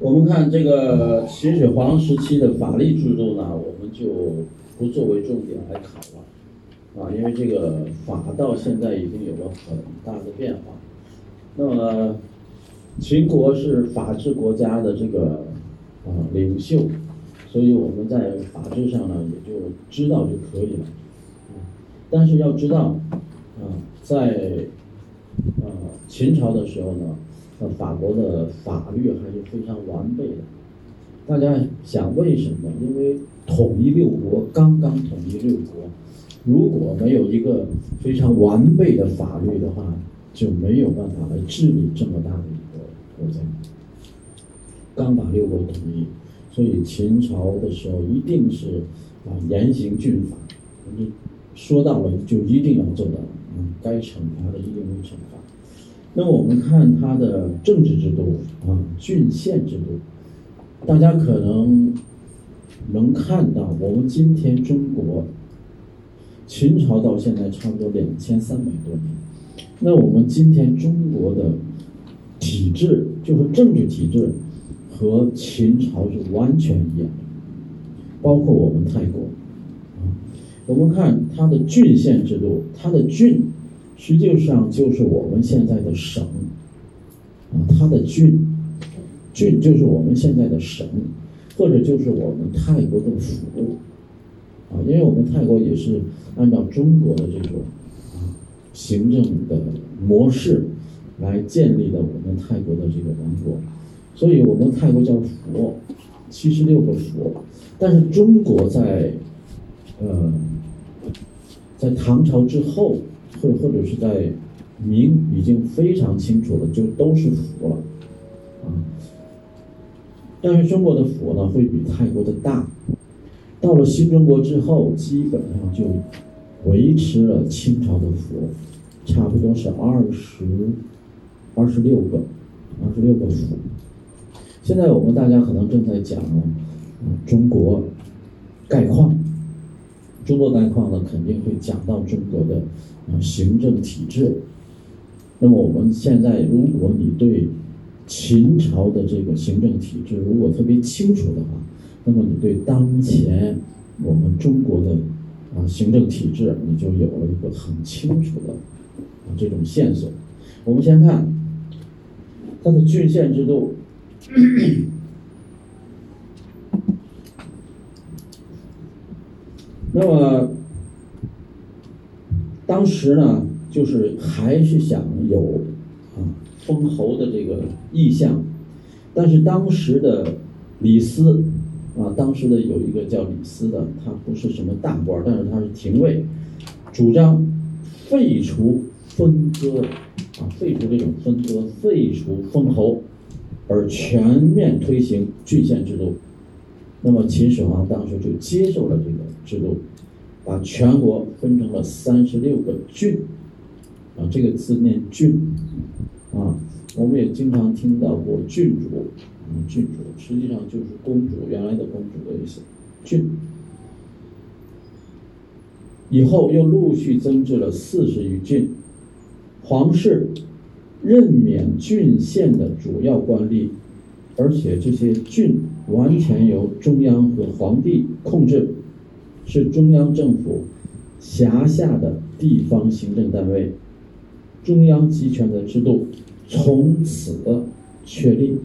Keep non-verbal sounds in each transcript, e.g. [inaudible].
我们看这个秦始皇时期的法律制度呢，我们就不作为重点来考了，啊，因为这个法到现在已经有了很大的变化。那么，秦国是法治国家的这个啊领袖，所以我们在法治上呢，也就知道就可以了。但是要知道，啊，在啊秦朝的时候呢。法国的法律还是非常完备的。大家想为什么？因为统一六国，刚刚统一六国，如果没有一个非常完备的法律的话，就没有办法来治理这么大的一个国家。刚把六国统一，所以秦朝的时候一定是啊严刑峻法，你说到了就一定要做到，嗯，该惩罚的一定会惩罚。那我们看它的政治制度啊，郡县制度，大家可能能看到，我们今天中国秦朝到现在差不多两千三百多年，那我们今天中国的体制，就是政治体制和秦朝是完全一样的，包括我们泰国，我们看它的郡县制度，它的郡。实际上就是我们现在的省，啊，它的郡，郡就是我们现在的省，或者就是我们泰国的府，啊，因为我们泰国也是按照中国的这种啊行政的模式来建立的我们泰国的这个王国，所以我们泰国叫府，七十六个府，但是中国在，呃，在唐朝之后。或者是在明已经非常清楚了，就都是佛了，啊，但是中国的佛呢会比泰国的大，到了新中国之后，基本上就维持了清朝的佛，差不多是二十二十六个，二十六个佛。现在我们大家可能正在讲中国概况，中国概况呢肯定会讲到中国的。啊，行政体制。那么我们现在，如果你对秦朝的这个行政体制如果特别清楚的话，那么你对当前我们中国的啊行政体制，你就有了一个很清楚的啊这种线索。我们先看它的郡县制度。那么。当时呢，就是还是想有啊封侯的这个意向，但是当时的李斯啊，当时的有一个叫李斯的，他不是什么大官，但是他是廷尉，主张废除分割啊，废除这种分割，废除封侯，而全面推行郡县制度。那么秦始皇当时就接受了这个制度。把全国分成了三十六个郡，啊，这个字念郡，啊，我们也经常听到过郡主，郡主实际上就是公主，原来的公主的意思，郡。以后又陆续增至了四十余郡，皇室任免郡县的主要官吏，而且这些郡完全由中央和皇帝控制。是中央政府辖下的地方行政单位，中央集权的制度从此确立。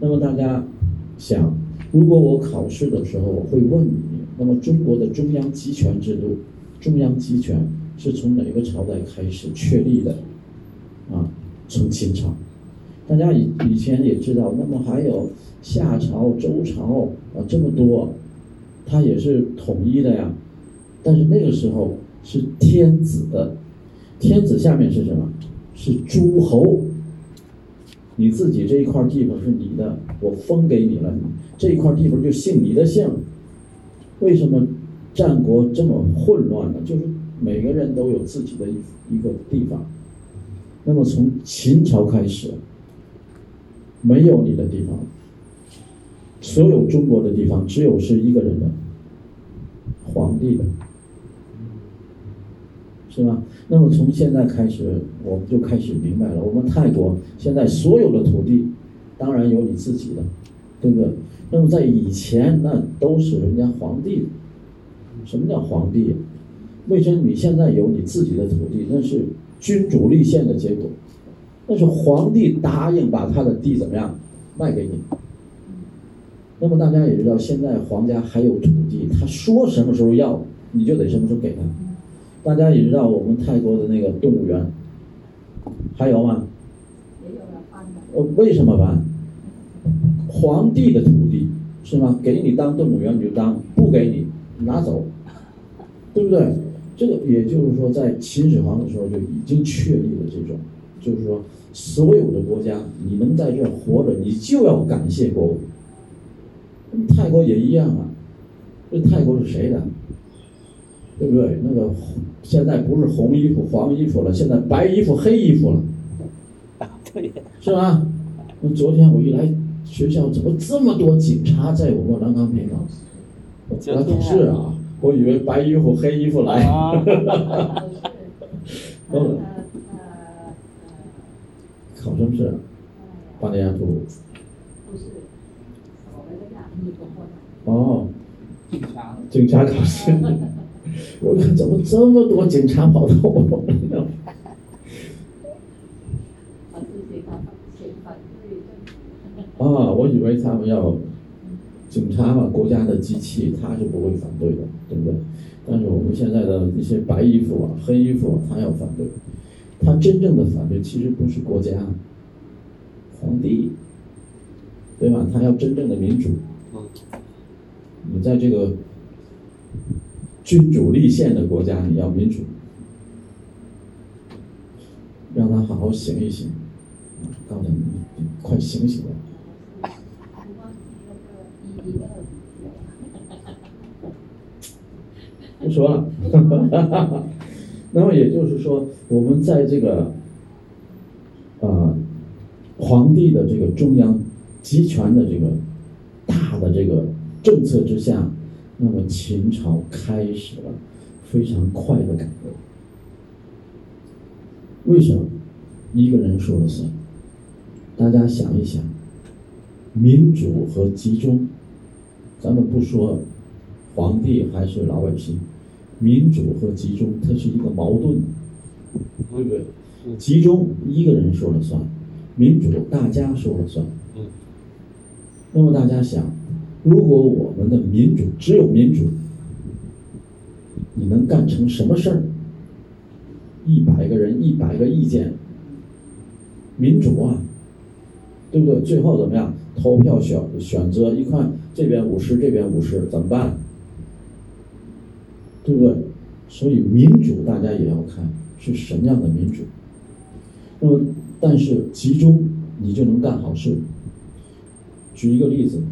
那么大家想，如果我考试的时候我会问你，那么中国的中央集权制度，中央集权是从哪个朝代开始确立的？啊，从秦朝。大家以以前也知道，那么还有夏朝、周朝啊，这么多。它也是统一的呀，但是那个时候是天子的，天子下面是什么？是诸侯。你自己这一块地方是你的，我封给你了，这一块地方就姓你的姓。为什么战国这么混乱呢？就是每个人都有自己的一一个地方。那么从秦朝开始，没有你的地方。所有中国的地方，只有是一个人的皇帝的，是吧？那么从现在开始，我们就开始明白了，我们泰国现在所有的土地当然有你自己的，对不对？那么在以前，那都是人家皇帝的。什么叫皇帝？为什么你现在有你自己的土地？那是君主立宪的结果，那是皇帝答应把他的地怎么样卖给你。那么大家也知道，现在皇家还有土地，他说什么时候要，你就得什么时候给他。大家也知道，我们泰国的那个动物园还有吗？呃，为什么搬？皇帝的土地是吗？给你当动物园你就当，不给你拿走，对不对？这个也就是说，在秦始皇的时候就已经确立了这种，就是说，所有的国家你能在这儿活着，你就要感谢国王。泰国也一样啊，这泰国是谁的？对不对？那个现在不是红衣服、黄衣服了，现在白衣服、黑衣服了，对，是吧？那昨天我一来学校，怎么这么多警察在我们南岗培岗？来考试啊！我以为白衣服、黑衣服来。嗯。[laughs] 考什么试？巴尼亚图。不是。哦。警察。警察考试。我看怎么这么多警察跑到我们那？啊，我以为他们要。警察嘛，国家的机器，他是不会反对的，对不对？但是我们现在的一些白衣服啊、黑衣服，啊他要反对。他真正的反对其实不是国家、皇帝，对吧？他要真正的民主。你在这个君主立宪的国家，你要民主，让他好好醒一醒，告诉你，快醒醒来！不说了，[laughs] 那么也就是说，我们在这个啊皇帝的这个中央集权的这个大的这个政策之下，那么秦朝开始了非常快的改革。为什么？一个人说了算？大家想一想，民主和集中。咱们不说皇帝还是老百姓，民主和集中它是一个矛盾，对不对？集中一个人说了算，民主大家说了算。那么大家想，如果我们的民主只有民主，你能干成什么事儿？一百个人，一百个意见，民主啊，对不对？最后怎么样？投票选选择一看。这边五十，这边五十，怎么办？对不对？所以民主大家也要看是什么样的民主。那么，但是集中你就能干好事。举一个例子，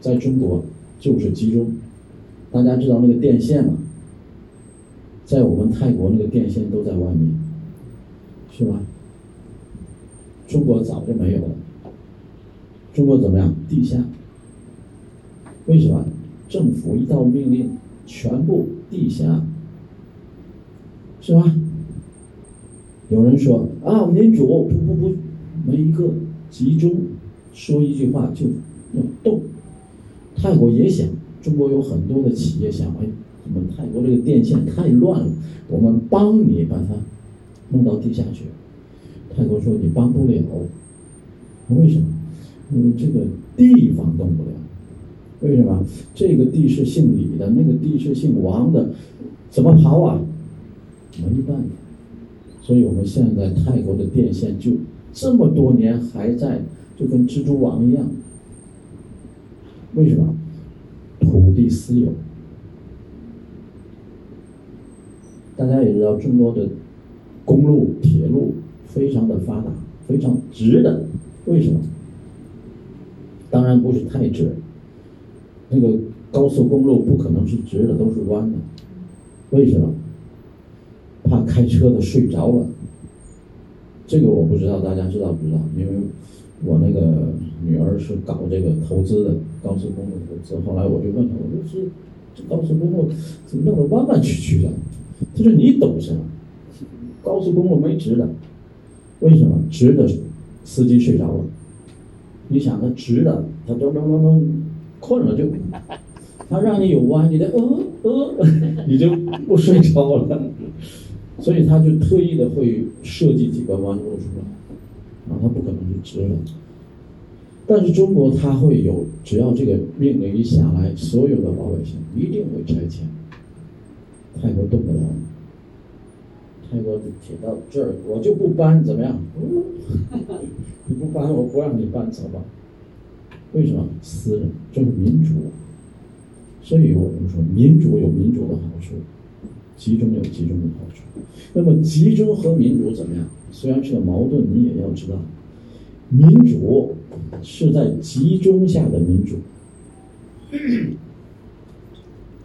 在中国就是集中，大家知道那个电线吗？在我们泰国那个电线都在外面，是吧？中国早就没有了。中国怎么样？地下。为什么政府一道命令，全部地下，是吧？有人说啊，民主不不不，没一个集中，说一句话就要动。泰国也想，中国有很多的企业想，哎，我们泰国这个电线太乱了，我们帮你把它弄到地下去。泰国说你帮不了，为什么？因为这个地方动不了。为什么这个地是姓李的，那个地是姓王的，怎么跑啊？没办法，所以我们现在泰国的电线就这么多年还在，就跟蜘蛛网一样。为什么？土地私有。大家也知道，中国的公路、铁路非常的发达，非常直的。为什么？当然不是太直。那个高速公路不可能是直的，都是弯的。为什么？怕开车的睡着了。这个我不知道，大家知道不知道？因为我那个女儿是搞这个投资的，高速公路投资。后来我就问她，我说是这高速公路怎么弄得弯弯曲曲的？她说你懂什么？高速公路没直的，为什么？直的司机睡着了，你想他直的，他咚咚咚咚困了就，他让你有弯，你得呃呃，[laughs] 你就不睡着了。所以他就特意的会设计几个弯路出来，啊，他不可能就直了。但是中国它会有，只要这个命令一下来，所有的老百姓一定会拆迁。泰国动不了，泰国铁到这儿，我就不搬，怎么样？你不搬，我不让你搬，走吧？为什么？私人，这是民主。所以我们说，民主有民主的好处，集中有集中的好处。那么，集中和民主怎么样？虽然是个矛盾，你也要知道，民主。是在集中下的民主，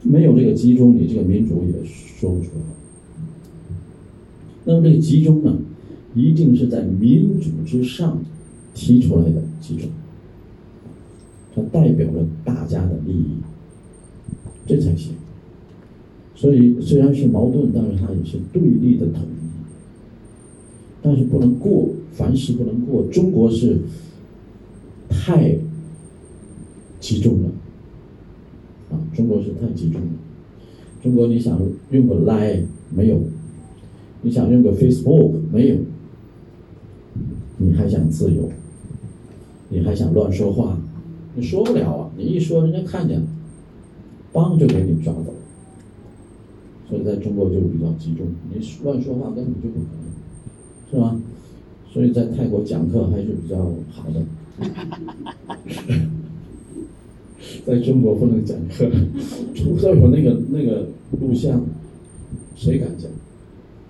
没有这个集中，你这个民主也说不出来。那么这个集中呢，一定是在民主之上提出来的集中，它代表了大家的利益，这才行。所以虽然是矛盾，但是它也是对立的统一，但是不能过，凡事不能过。中国是。太集中了啊！中国是太集中了。中国你想用个 Line 没有？你想用个 Facebook 没有？你还想自由？你还想乱说话？你说不了啊！你一说，人家看见，帮就给你抓走。所以在中国就比较集中，你乱说话根本就不可能，是吧？所以在泰国讲课还是比较好的。[laughs] 在中国不能讲课，除非有那个那个录像，谁敢讲？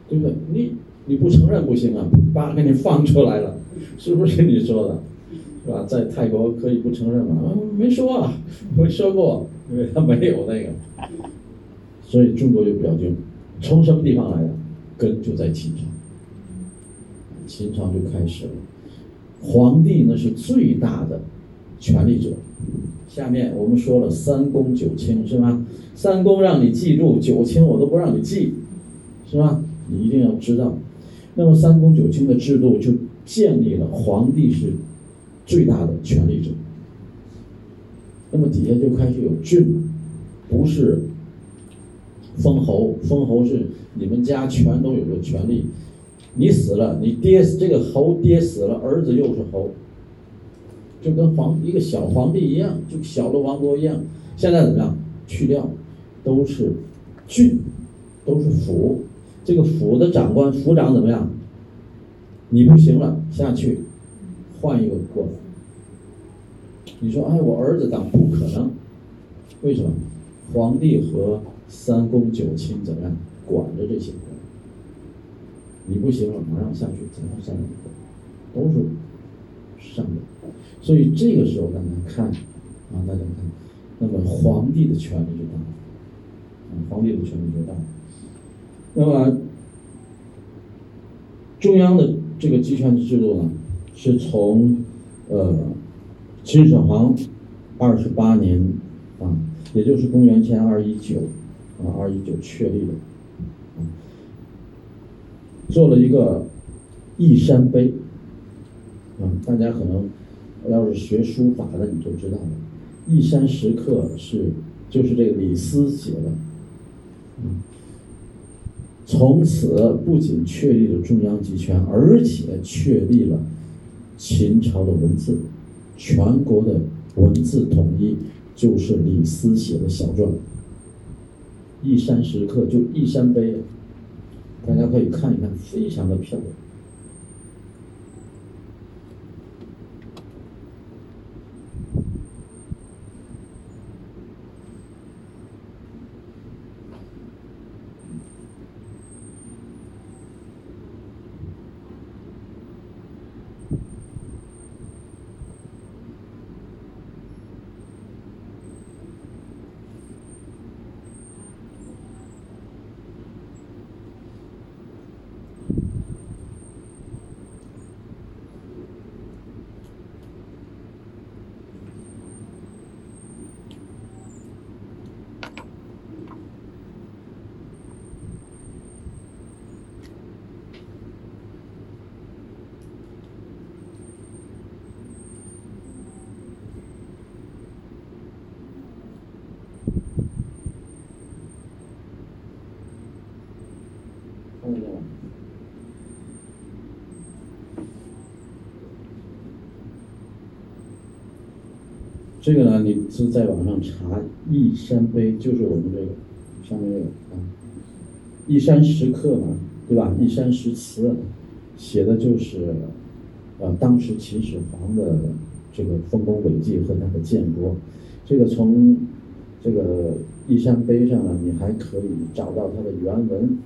对不对？你你不承认不行啊，把给你放出来了，[laughs] 是不是你说的？是吧？在泰国可以不承认吗？没说啊，[laughs] 没说过，因为他没有那个。所以中国就表现，从什么地方来的？根就在秦朝，秦朝就开始了。皇帝那是最大的权力者。下面我们说了三公九卿是吧？三公让你记住，九卿我都不让你记，是吧？你一定要知道。那么三公九卿的制度就建立了皇帝是最大的权力者。那么底下就开始有郡，不是封侯，封侯是你们家全都有个权利。你死了，你爹这个侯爹死了，儿子又是侯，就跟皇一个小皇帝一样，就小的王国一样。现在怎么样？去掉，都是郡，都是府。这个府的长官、府长怎么样？你不行了，下去，换一个过来。你说，哎，我儿子当不可能，为什么？皇帝和三公九卿怎么样管着这些？你不行了，马上下去，怎么下来？都是上的，所以这个时候大家看，啊，大家看，那么皇帝的权力就大了，啊，皇帝的权力就大了。那么中央的这个集权制度呢，是从呃秦始皇二十八年啊，也就是公元前二一九啊，二一九确立的。做了一个义山碑，啊，大家可能要是学书法的，你就知道了。义山石刻是就是这个李斯写的，嗯，从此不仅确立了中央集权，而且确立了秦朝的文字，全国的文字统一，就是李斯写的小篆。义山石刻就义山碑。大家可以看一看，非常的漂亮。这个呢，你是在网上查“一山碑”，就是我们这个上面这个啊，“一山石刻”嘛，对吧？“一山石祠”写的就是，呃，当时秦始皇的这个丰功伟绩和他的建国。这个从这个“一山碑”上呢，你还可以找到它的原文。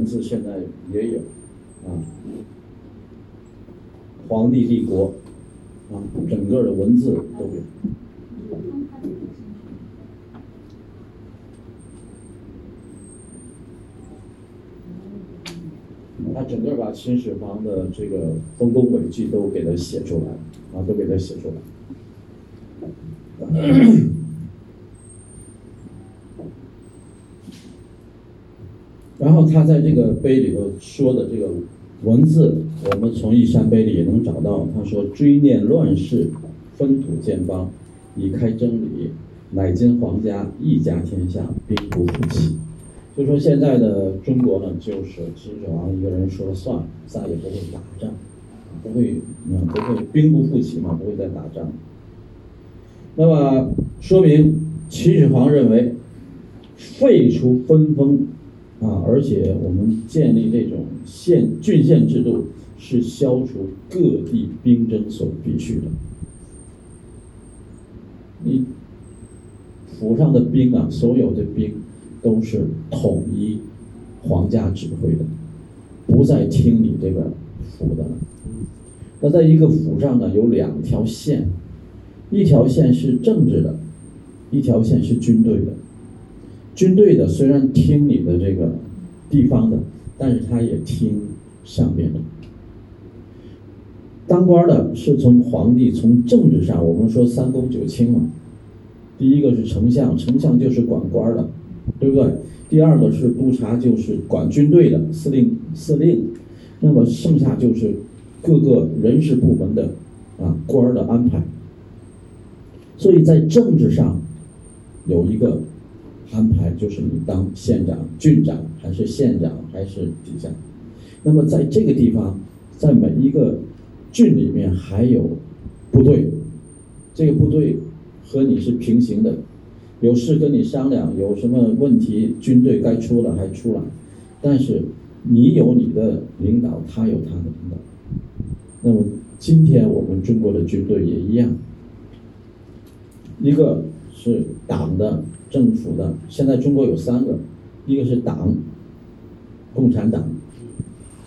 文字现在也有，啊，皇帝立国，啊，整个的文字都有。他整个把秦始皇的这个丰功伟绩都给他写出来，啊，都给他写出来。然后他在这个碑里头说的这个文字，我们从一山碑里也能找到。他说：“追念乱世，分土建邦，以开征理，乃今皇家一家天下，兵不复起。”就说现在的中国呢，就是秦始皇一个人说了算，再也不会打仗，不会，嗯，不会兵不复起嘛，不会再打仗。那么说明秦始皇认为废除分封。啊，而且我们建立这种县郡县制度，是消除各地兵争所必须的。你府上的兵啊，所有的兵都是统一皇家指挥的，不再听你这个府的了。那在一个府上呢，有两条线，一条线是政治的，一条线是军队的。军队的虽然听你的这个地方的，但是他也听上面的。当官的是从皇帝从政治上，我们说三公九卿嘛。第一个是丞相，丞相就是管官的，对不对？第二个是督察，就是管军队的司令，司令。那么剩下就是各个人事部门的啊官的安排。所以在政治上有一个。安排就是你当县长、郡长，还是县长，还是底下。那么在这个地方，在每一个郡里面还有部队，这个部队和你是平行的，有事跟你商量，有什么问题，军队该出了还出来。但是你有你的领导，他有他的领导。那么今天我们中国的军队也一样，一个是党的。政府的现在中国有三个，一个是党，共产党，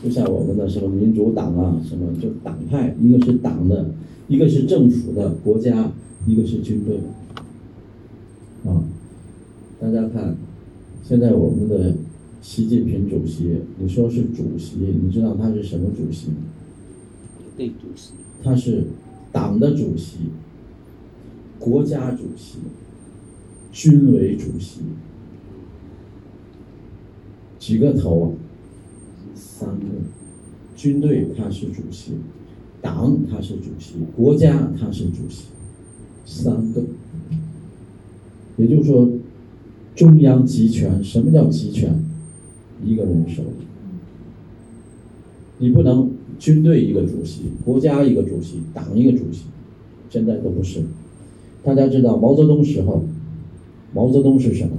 就像我们的什么民主党啊，什么就党派；一个是党的，一个是政府的国家，一个是军队。啊，大家看，现在我们的习近平主席，你说是主席，你知道他是什么主席吗？对，主席。他是党的主席，国家主席。军委主席几个头啊？三个。军队他是主席，党他是主席，国家他是主席，三个。也就是说，中央集权。什么叫集权？一个人手里。你不能军队一个主席，国家一个主席，党一个主席，现在都不是。大家知道毛泽东时候。毛泽东是什么？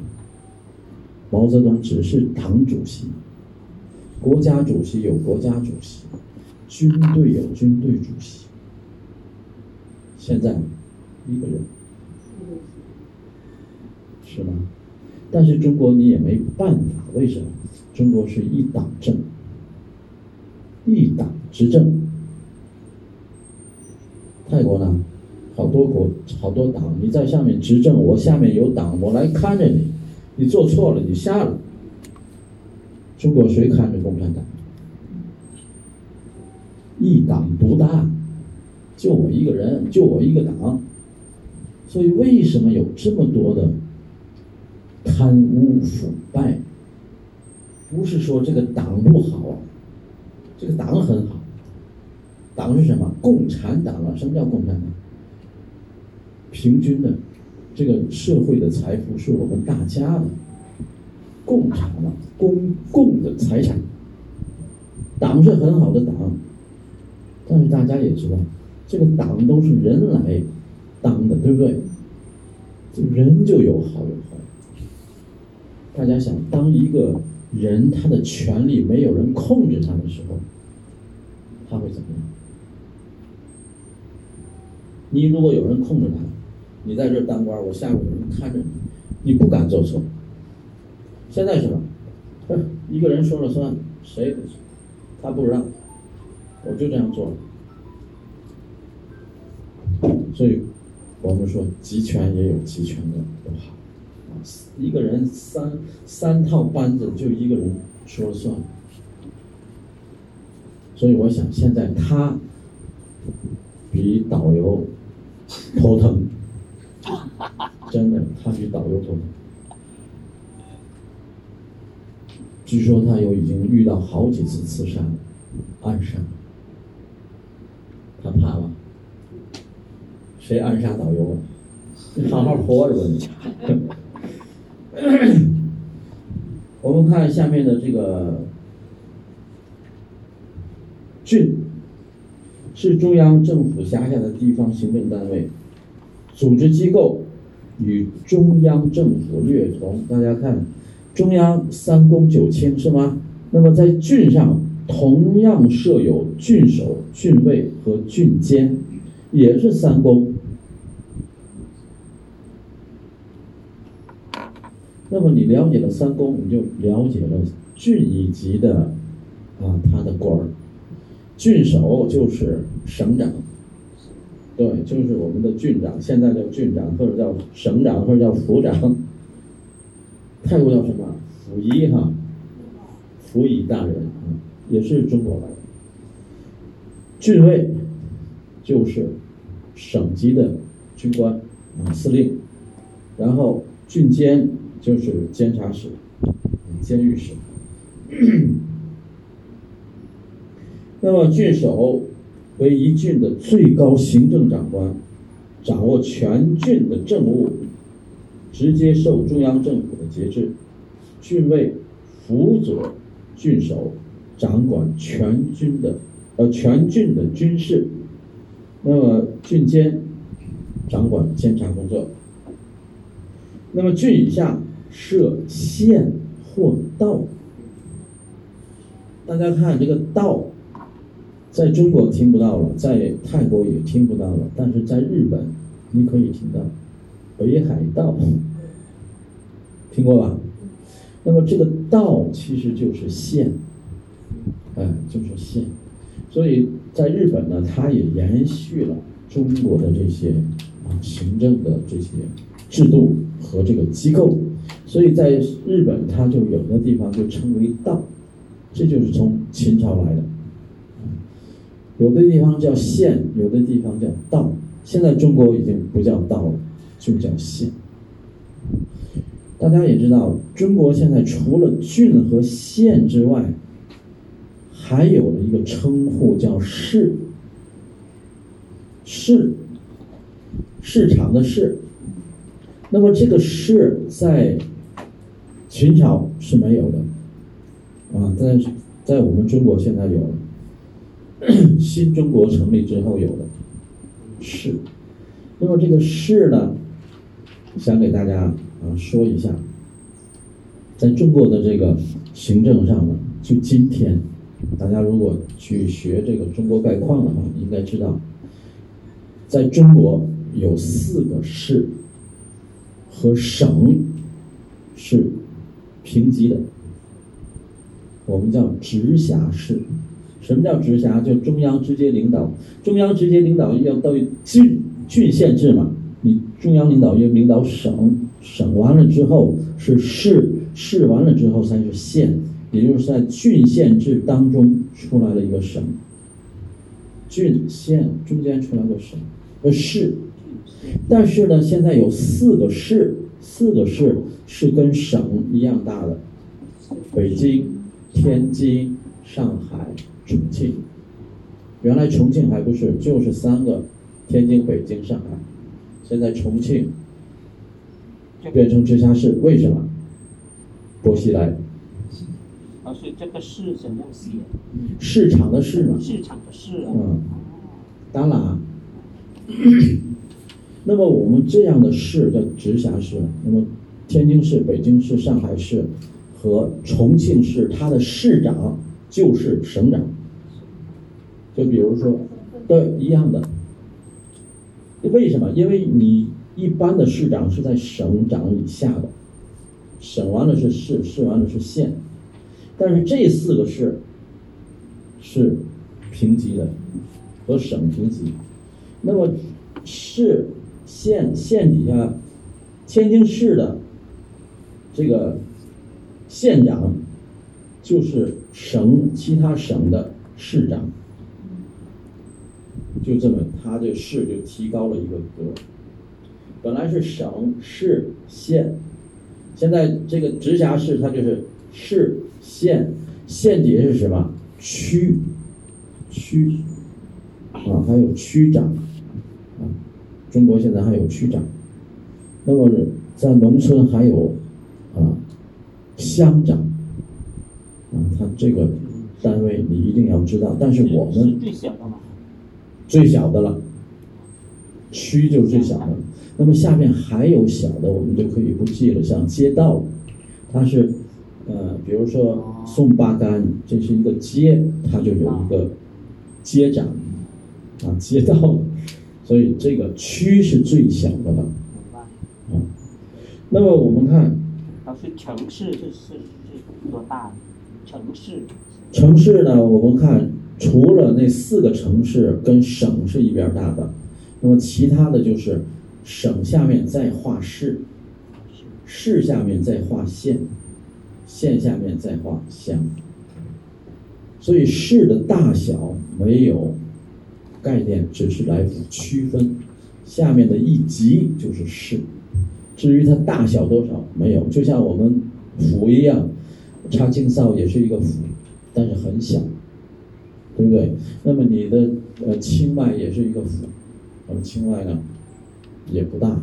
毛泽东只是党主席，国家主席有国家主席，军队有军队主席。现在一个人，是吗？但是中国你也没办法，为什么？中国是一党政，一党执政。泰国呢？好多国，好多党，你在上面执政，我下面有党，我来看着你，你做错了，你下了。中国谁看着共产党？一党独大，就我一个人，就我一个党。所以为什么有这么多的贪污腐败？不是说这个党不好，这个党很好，党是什么？共产党啊！什么叫共产党？平均的，这个社会的财富是我们大家的，共产的，公共的财产。党是很好的党，但是大家也知道，这个党都是人来当的，对不对？这人就有好有坏。大家想，当一个人他的权利没有人控制他的时候，他会怎么样？你如果有人控制他，你在这儿当官，我下面有人看着你，你不敢做错。现在是吧？[laughs] 一个人说了算，谁也不行。他不让，我就这样做了。所以，我们说集权也有集权的不好。一个人三三套班子就一个人说了算。所以我想，现在他比导游头疼，[laughs] 真的，他比导游头。据说他有已经遇到好几次刺杀，暗杀，他怕吗？谁暗杀导游？你 [laughs] 好好活着吧你。[laughs] 我们看下面的这个郡，是中央政府辖下的地方行政单位，组织机构与中央政府略同。大家看。中央三公九卿是吗？那么在郡上同样设有郡守、郡尉和郡监，也是三公。那么你了解了三公，你就了解了郡一级的啊他的官儿。郡守就是省长，对，就是我们的郡长，现在叫郡长或者叫省长或者叫府长。泰国叫什么？溥仪哈，溥仪大人啊，也是中国来的。郡尉就是省级的军官啊，司令。然后郡监就是监察使、监狱使。[coughs] 那么郡守为一郡的最高行政长官，掌握全郡的政务。直接受中央政府的节制，郡尉辅佐郡守，掌管全军的呃全郡的军事。那么郡监掌管监察工作。那么郡以下设县或道。大家看这个道，在中国听不到了，在泰国也听不到了，但是在日本你可以听到。北海道，听过吧？那么这个道其实就是县，哎，就是县。所以在日本呢，它也延续了中国的这些啊行政的这些制度和这个机构。所以在日本，它就有的地方就称为道，这就是从秦朝来的。有的地方叫县，有的地方叫道。现在中国已经不叫道了。就叫县。大家也知道，中国现在除了郡和县之外，还有了一个称呼叫市。市，市场的市。那么这个市在秦朝是没有的，啊，在在我们中国现在有，[clears throat] 新中国成立之后有的市。那么这个市呢？想给大家啊说一下，在中国的这个行政上呢，就今天，大家如果去学这个中国概况的话，应该知道，在中国有四个市和省是平级的，我们叫直辖市。什么叫直辖？就中央直接领导，中央直接领导要到郡郡县制嘛。你中央领导要领导省，省完了之后是市，市完了之后才是县，也就是在郡县制当中出来了一个省。郡县中间出来个省，呃市，但是呢，现在有四个市，四个市是跟省一样大的，北京、天津、上海、重庆，原来重庆还不是，就是三个，天津、北京、上海，现在重庆变成直辖市，为什么？薄熙来。老师，这个市怎么写？市场的市嘛。市场的市啊。嗯，当然啊。[clears throat] 那么我们这样的市叫直辖市，那么天津市、北京市、上海市和重庆市，它的市长就是省长。就比如说，都，一样的。为什么？因为你一般的市长是在省长以下的，省完了是市，市完了是县，但是这四个市是平级的，和省平级。那么市、县、县底下，天津市的这个县长就是省其他省的市长。就这么，它这市就提高了一个格。本来是省、市、县，现在这个直辖市它就是市、县，县底下是什么？区，区，啊，还有区长，啊，中国现在还有区长。那么在农村还有啊乡长，啊，他这个单位你一定要知道。但是我们。最小的了，区就是最小的。那么下面还有小的，我们就可以不记了。像街道，它是，呃，比如说送八干，这是一个街，它就有一个街长，啊，街道。所以这个区是最小的了。啊，那么我们看，老师，城市是是是多大？城市？城市呢？我们看。除了那四个城市跟省是一边大的，那么其他的就是省下面再划市，市下面再划县，县下面再划乡。所以市的大小没有概念，只是来区分。下面的一级就是市，至于它大小多少没有，就像我们府一样，查清扫也是一个府，但是很小。对不对？那么你的呃清迈也是一个府，那么清迈呢也不大，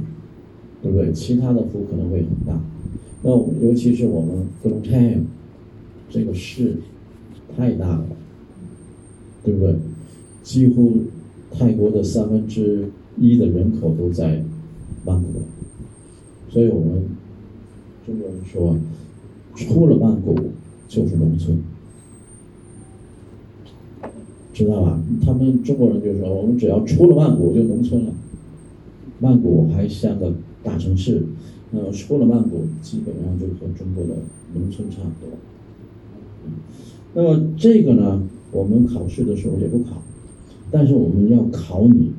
对不对？其他的府可能会很大。那尤其是我们格隆泰这个市太大了，对不对？几乎泰国的三分之一的人口都在曼谷，所以我们中国人说，出了曼谷就是农村。知道吧？他们中国人就说，我们只要出了曼谷就农村了，曼谷还像个大城市，那么出了曼谷基本上就和中国的农村差不多。那么这个呢，我们考试的时候也不考，但是我们要考你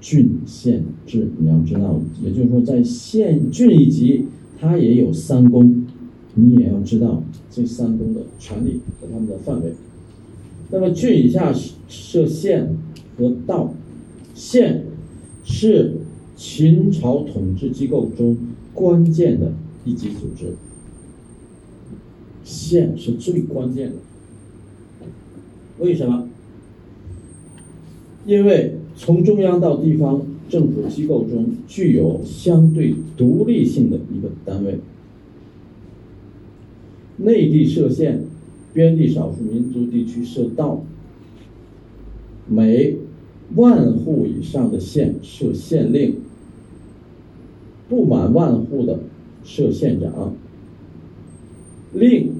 郡县制，你要知道，也就是说在县郡一级，它也有三公，你也要知道这三公的权利和他们的范围。那么郡以下设县和道，县是秦朝统治机构中关键的一级组织，县是最关键的。为什么？因为从中央到地方政府机构中具有相对独立性的一个单位，内地设县。边地少数民族地区设道，每万户以上的县设县令，不满万户的设县长，令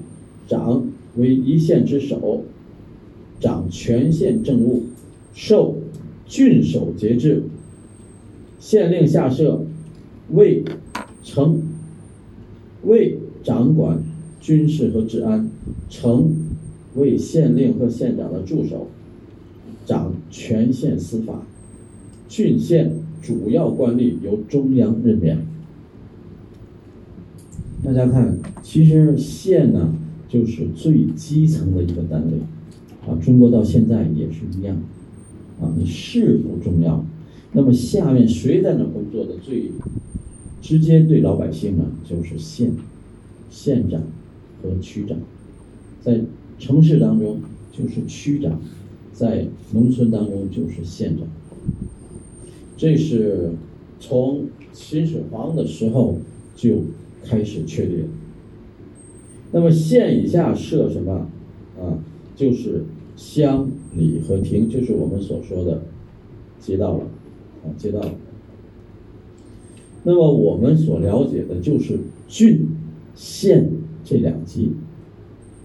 长为一县之首，掌全县政务，受郡守节制。县令下设。卫城，卫掌管。军事和治安，城为县令和县长的助手，掌全县司法，郡县主要官吏由中央任免。大家看，其实县呢就是最基层的一个单位，啊，中国到现在也是一样，啊，你市不重要，那么下面谁在那工作的最直接对老百姓呢？就是县，县长。和区长，在城市当中就是区长，在农村当中就是县长。这是从秦始皇的时候就开始确立。那么县以下设什么啊？就是乡、里和亭，就是我们所说的街道了啊，街道。那么我们所了解的就是郡、县这两级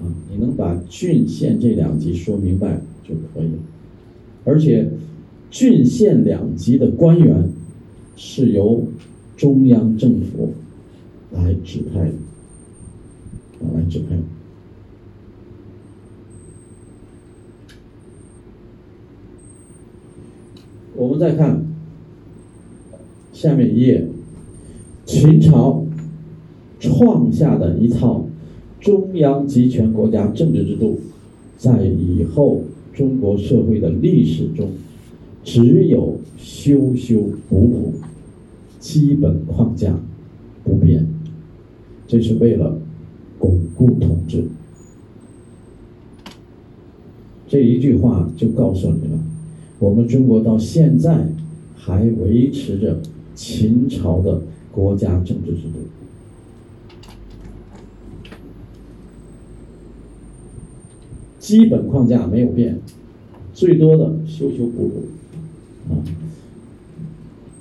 啊，你能把郡、县这两级说明白就可以了，而且。郡县两级的官员是由中央政府来指派的，来指派。我们再看下面一页，秦朝创下的一套中央集权国家政治制度，在以后中国社会的历史中。只有修修补补，基本框架不变，这是为了巩固统治。这一句话就告诉你了，我们中国到现在还维持着秦朝的国家政治制度，基本框架没有变，最多的修修补补。啊，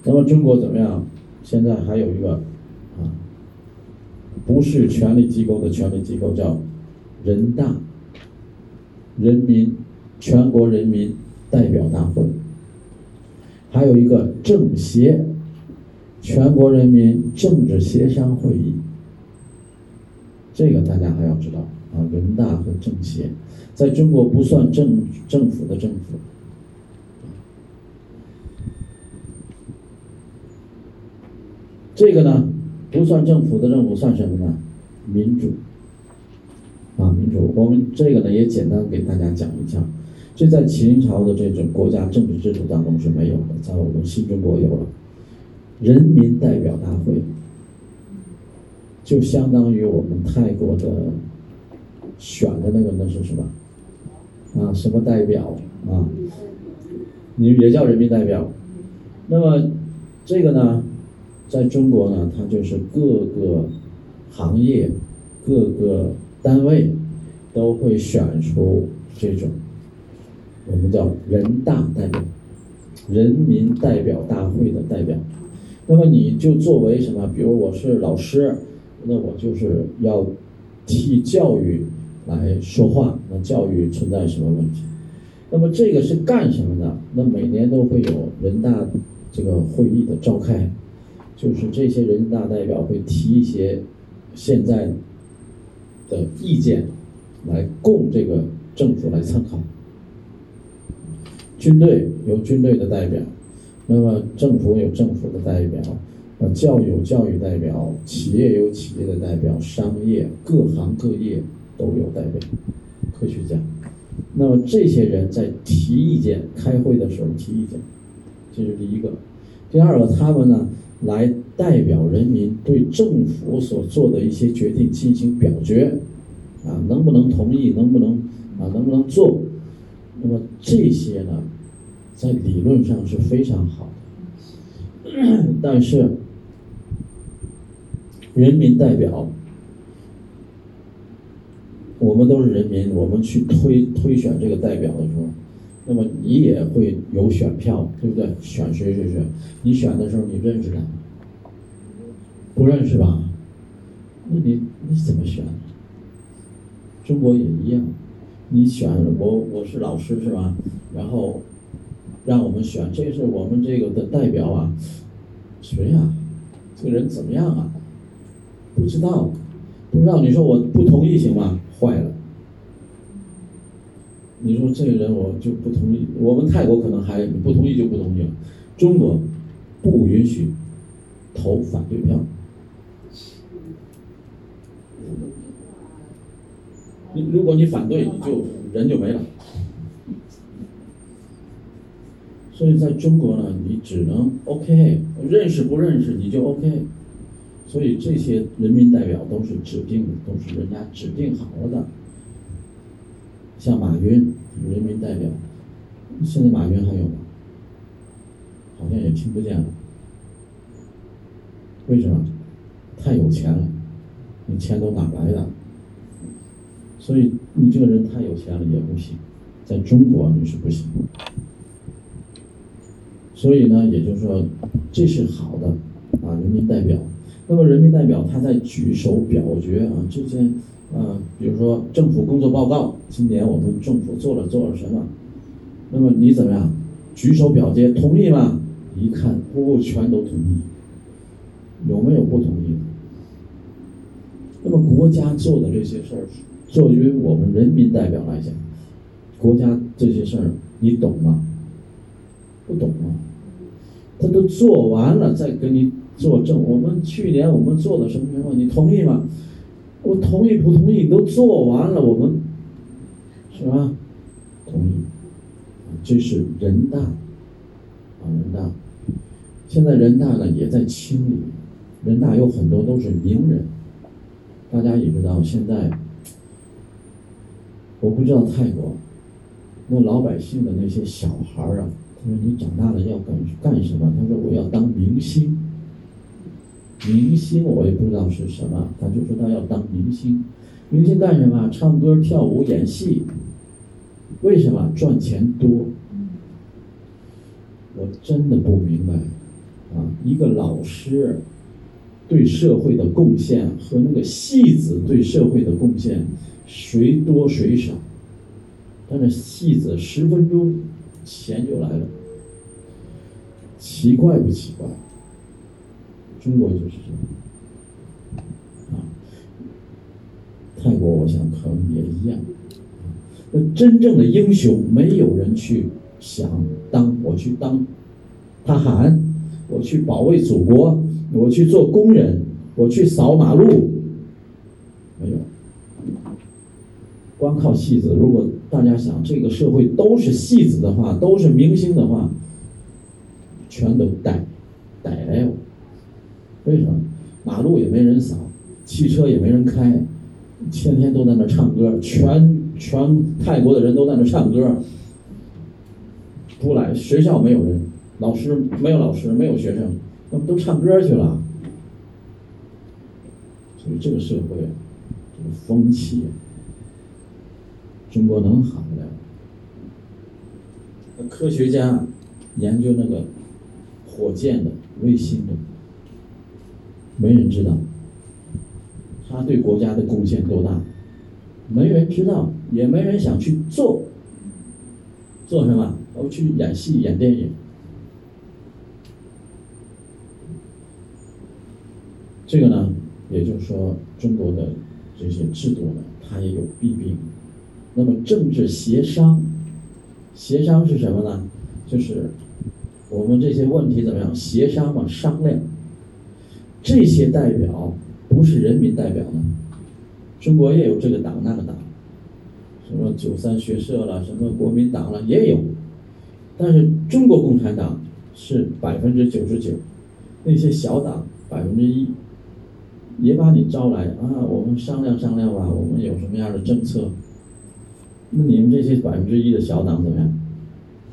那么中国怎么样？现在还有一个啊，不是权力机构的权力机构叫人大，人民全国人民代表大会，还有一个政协，全国人民政治协商会议。这个大家还要知道啊，人大和政协，在中国不算政政府的政府。这个呢，不算政府的任务，算什么呢？民主啊，民主。我们这个呢，也简单给大家讲一下。这在秦朝的这种国家政治制度当中是没有的，在我们新中国有了。人民代表大会，就相当于我们泰国的选的那个那是什么？啊，什么代表啊？你也叫人民代表。那么这个呢？在中国呢，它就是各个行业、各个单位都会选出这种我们叫人大代表、人民代表大会的代表。那么你就作为什么？比如我是老师，那我就是要替教育来说话。那教育存在什么问题？那么这个是干什么的？那每年都会有人大这个会议的召开。就是这些人大代表会提一些现在的意见，来供这个政府来参考。军队有军队的代表，那么政府有政府的代表，呃，教育有教育代表，企业有企业的代表，商业各行各业都有代表，科学家。那么这些人在提意见、开会的时候提意见，这是第一个。第二个，他们呢？来代表人民对政府所做的一些决定进行表决，啊，能不能同意？能不能啊？能不能做？那么这些呢，在理论上是非常好的，但是人民代表，我们都是人民，我们去推推选这个代表的时候。那么你也会有选票，对不对？选谁谁谁，你选的时候你认识他吗？不认识吧？那你你怎么选？中国也一样，你选我我是老师是吧？然后让我们选，这是我们这个的代表啊，谁呀？这个人怎么样啊？不知道，不知道，你说我不同意行吗？坏了。你说这个人我就不同意，我们泰国可能还不同意就不同意了，中国不允许投反对票。你如果你反对，你就人就没了。所以在中国呢，你只能 OK，认识不认识你就 OK。所以这些人民代表都是指定的，都是人家指定好了的。像马云，人民代表，现在马云还有吗？好像也听不见了。为什么？太有钱了，你钱都哪来的？所以你这个人太有钱了也不行，在中国你是不行。所以呢，也就是说，这是好的啊，人民代表。那么人民代表他在举手表决啊，这些啊，比如说政府工作报告，今年我们政府做了做了什么？那么你怎么样？举手表决同意吗？一看，哦，全都同意。有没有不同意的？那么国家做的这些事儿，作为我们人民代表来讲，国家这些事儿你懂吗？不懂吗？他都做完了再给你作证。我们去年我们做的什么情况，你同意吗？我同意不同意？你都做完了，我们是吧？同意。这是人大啊，人大。现在人大呢也在清理，人大有很多都是名人。大家也知道，现在我不知道泰国那老百姓的那些小孩儿啊，他说你长大了要干干什么？他说我要当明星。明星我也不知道是什么，他就说他要当明星。明星干什么？唱歌、跳舞、演戏。为什么赚钱多？我真的不明白啊！一个老师对社会的贡献和那个戏子对社会的贡献，谁多谁少？但是戏子十分钟钱就来了，奇怪不奇怪？中国就是这样啊，泰国我想可能也一样。那真正的英雄，没有人去想当我去当，他喊我去保卫祖国，我去做工人，我去扫马路，没有。光靠戏子，如果大家想这个社会都是戏子的话，都是明星的话，全都呆呆了。为什么？马路也没人扫，汽车也没人开，天天都在那唱歌，全。全泰国的人都在那唱歌，不来学校没有人，老师没有老师，没有学生，他们都唱歌去了。所以这个社会，这个风气，中国能好得了？那科学家研究那个火箭的、卫星的，没人知道，他对国家的贡献多大？没人知道，也没人想去做。做什么？我去演戏、演电影。这个呢，也就是说，中国的这些制度呢，它也有弊病。那么，政治协商，协商是什么呢？就是我们这些问题怎么样？协商嘛，商量。这些代表不是人民代表呢？中国也有这个党那个党，什么九三学社了，什么国民党了也有，但是中国共产党是百分之九十九，那些小党百分之一，也把你招来啊，我们商量商量吧，我们有什么样的政策？那你们这些百分之一的小党怎么样？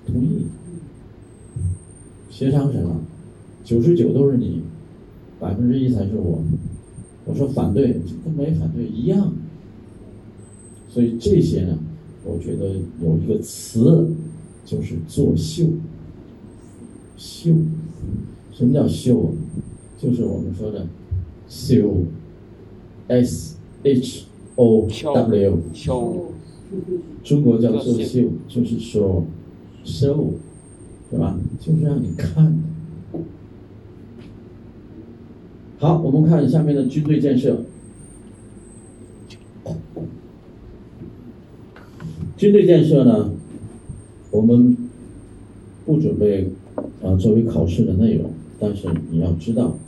同意？协商什么？九十九都是你，百分之一才是我。我说反对，跟没反对一样。所以这些呢，我觉得有一个词，就是作秀。秀，什么叫秀？就是我们说的秀，S H O W。秀。中国叫做秀，就是说，show，对吧？就是让你看。好，我们看下面的军队建设。军队建设呢，我们不准备啊作为考试的内容，但是你要知道，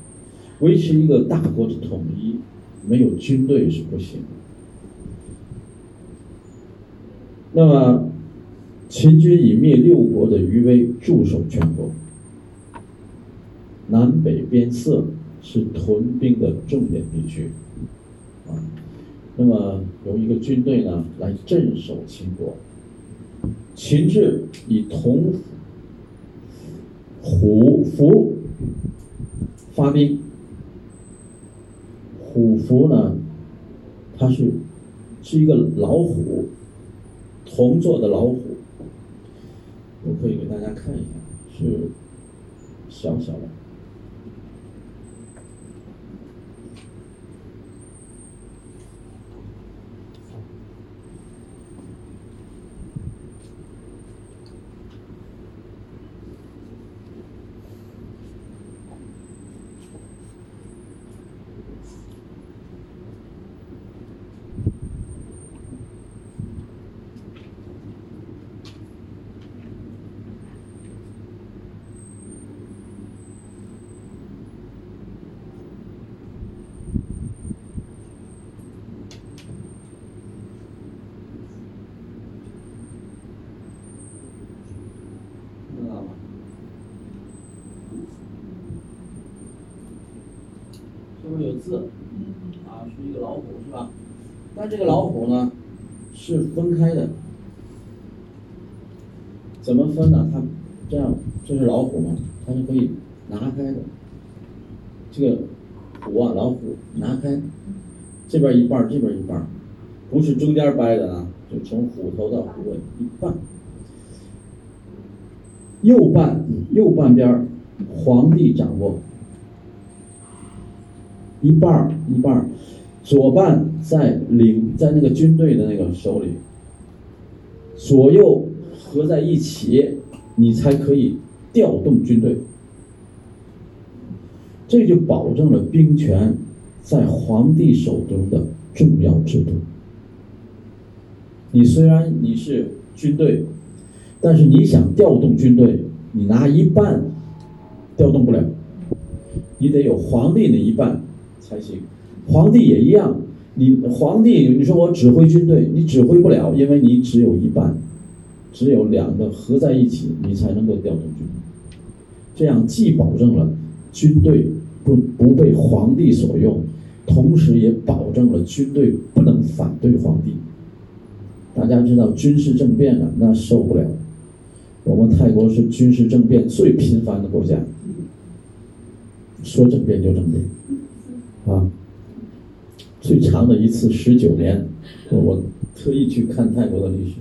维持一个大国的统一，没有军队是不行。那么，秦军以灭六国的余威，驻守全国，南北边塞。是屯兵的重点地区，啊，那么由一个军队呢来镇守秦国，秦制以铜虎符发兵，虎符呢，它是是一个老虎，铜做的老虎，我可以给大家看一下，是小小的。看到吗？上面有字，啊，是一个老虎是吧？但这个老虎呢是分开的，怎么分呢？它这样，这是老虎嘛，它是可以拿开的。这个虎啊，老虎拿开，这边一半，这边一半，不是中间掰的啊，就从虎头到虎尾一半。右半右半边皇帝掌握，一半一半，左半在领在那个军队的那个手里，左右合在一起，你才可以调动军队。这就保证了兵权在皇帝手中的重要制度。你虽然你是军队，但是你想调动军队，你拿一半调动不了，你得有皇帝那一半才行。皇帝也一样，你皇帝你说我指挥军队，你指挥不了，因为你只有一半，只有两个合在一起，你才能够调动军队。这样既保证了军队不不被皇帝所用，同时也保证了军队不能反对皇帝。大家知道军事政变了，那受不了。我们泰国是军事政变最频繁的国家，说政变就政变，啊，最长的一次十九年，我我特意去看泰国的历史，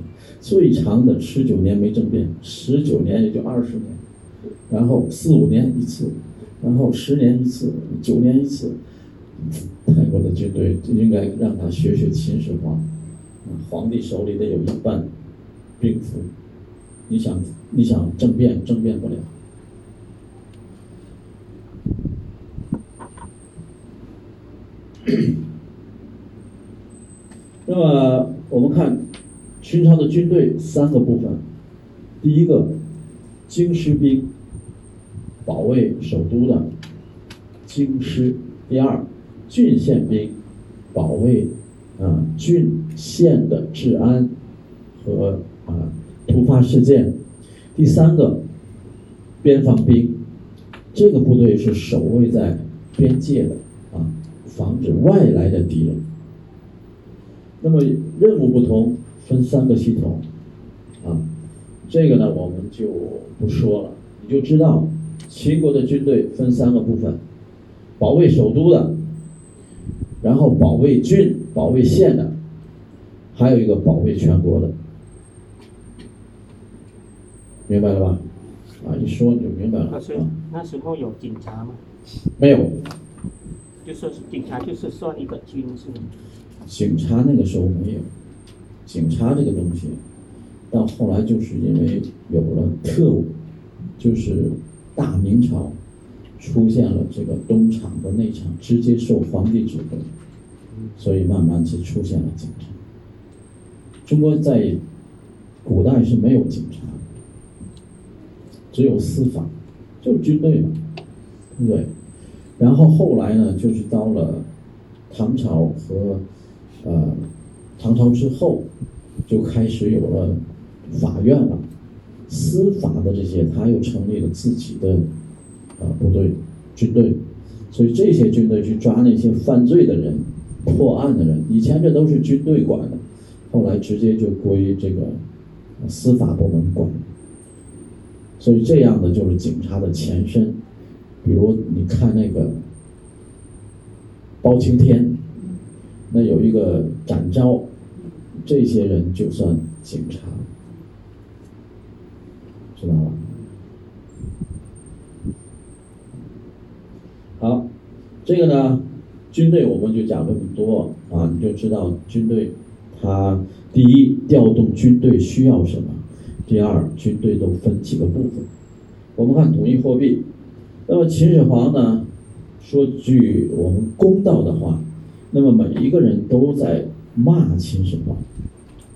最长的十九年没政变，十九年也就二十年，然后四五年一次，然后十年一次，九年一次，泰国的军队应该让他学学秦始皇。皇帝手里得有一半兵符，你想你想政变政变不了。[coughs] 那么我们看秦朝的军队三个部分，第一个京师兵，保卫首都的京师；第二郡县兵，保卫。啊，郡县的治安和啊突发事件。第三个，边防兵，这个部队是守卫在边界的啊，防止外来的敌人。那么任务不同，分三个系统啊，这个呢我们就不说了，你就知道齐国的军队分三个部分：保卫首都的，然后保卫郡。保卫县的，还有一个保卫全国的，明白了吧？啊，一说你就明白了。那时那时候有警察吗？没有。就说是警察，就是算一个军是吗？警察那个时候没有，警察这个东西，到后来就是因为有了特务，就是大明朝出现了这个东厂和内厂直接受皇帝指挥。所以慢慢就出现了警察。中国在古代是没有警察，只有司法，就是军队嘛，对不对？然后后来呢，就是到了唐朝和呃唐朝之后，就开始有了法院了，司法的这些他又成立了自己的呃部队军队，所以这些军队去抓那些犯罪的人。破案的人，以前这都是军队管的，后来直接就归这个司法部门管。所以这样的就是警察的前身，比如你看那个包青天，那有一个展昭，这些人就算警察，知道吧？好，这个呢，军队我们就讲这么多啊，你就知道军队，它第一调动军队需要什么。第二，军队都分几个部分。我们看统一货币。那么秦始皇呢，说句我们公道的话，那么每一个人都在骂秦始皇。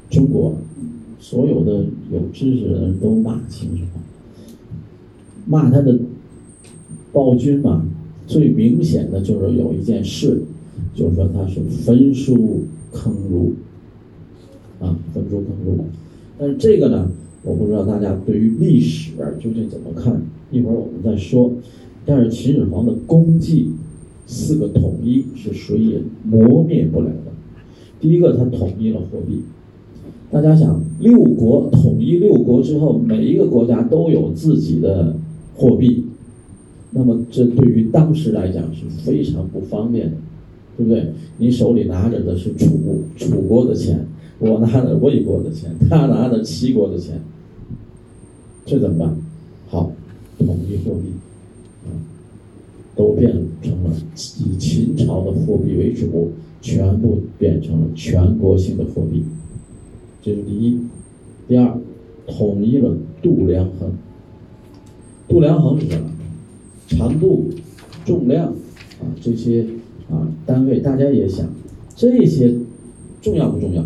中国所有的有知识的人都骂秦始皇，骂他的暴君嘛。最明显的就是有一件事，就是说他是焚书坑儒，啊，焚书坑儒。但是这个呢？我不知道大家对于历史究竟怎么看，一会儿我们再说。但是秦始皇的功绩，四个统一是谁也磨灭不了的。第一个，他统一了货币。大家想，六国统一六国之后，每一个国家都有自己的货币，那么这对于当时来讲是非常不方便的，对不对？你手里拿着的是楚楚国的钱。我拿的魏国的钱，他拿的齐国的钱，这怎么办？好，统一货币，都变成了以秦朝的货币为主，全部变成了全国性的货币，这是第一。第二，统一了度量衡。度量衡是什么？长度、重量啊，这些啊单位，大家也想，这些重要不重要？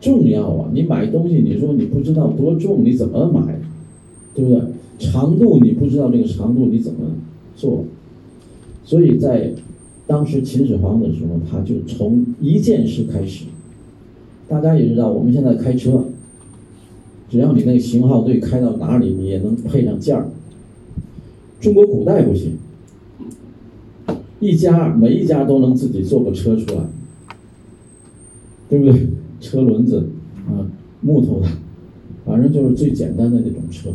重要啊！你买东西，你说你不知道多重，你怎么买？对不对？长度你不知道这个长度，你怎么做？所以在当时秦始皇的时候，他就从一件事开始。大家也知道，我们现在开车，只要你那个型号对，开到哪里你也能配上件儿。中国古代不行，一家每一家都能自己做个车出来，对不对？车轮子啊，木头的，反正就是最简单的那种车。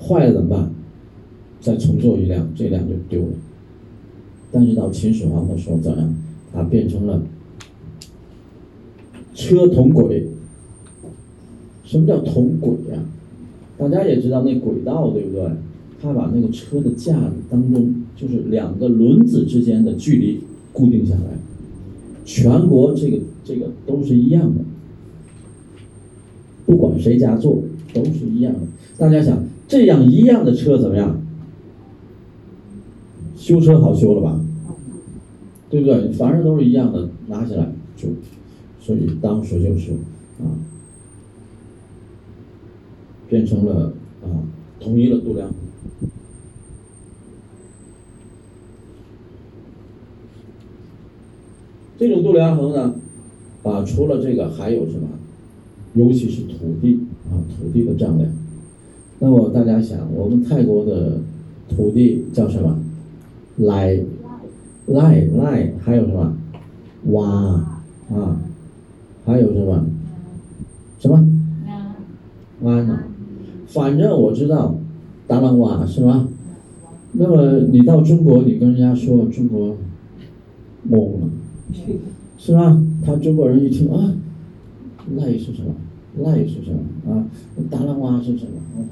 坏了怎么办？再重做一辆，这辆就丢了。但是到秦始皇的时候怎样？它变成了车同轨。什么叫同轨呀？大家也知道那轨道对不对？他把那个车的架子当中，就是两个轮子之间的距离固定下来。全国这个这个都是一样的，不管谁家做都是一样的。大家想，这样一样的车怎么样？修车好修了吧？对不对？反正都是一样的，拿起来就，所以当时就是啊，变成了啊，统一了度量。这种度量衡呢，啊，除了这个还有什么？尤其是土地啊，土地的丈量。那么大家想，我们泰国的土地叫什么？来赖赖，还有什么？哇啊，还有什么？什么？弯呢？反正我知道，达兰瓦是吗？那么你到中国，你跟人家说中国懵了。是吧？他中国人一听啊，赖是什么？赖是什么？啊，达拉瓦是什么？啊，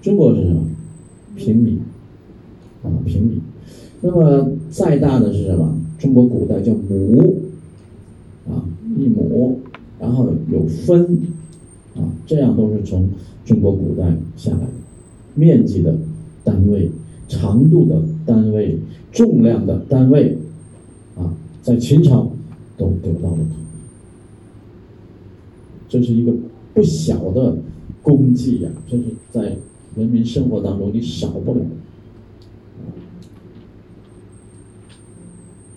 中国是什么？平米，啊，平米。那么再大的是什么？中国古代叫亩，啊，一亩，然后有分，啊，这样都是从中国古代下来的，面积的单位、长度的单位、重量的单位。啊在秦朝都得到了统一，这是一个不小的功绩呀！这是在人民生活当中你少不了。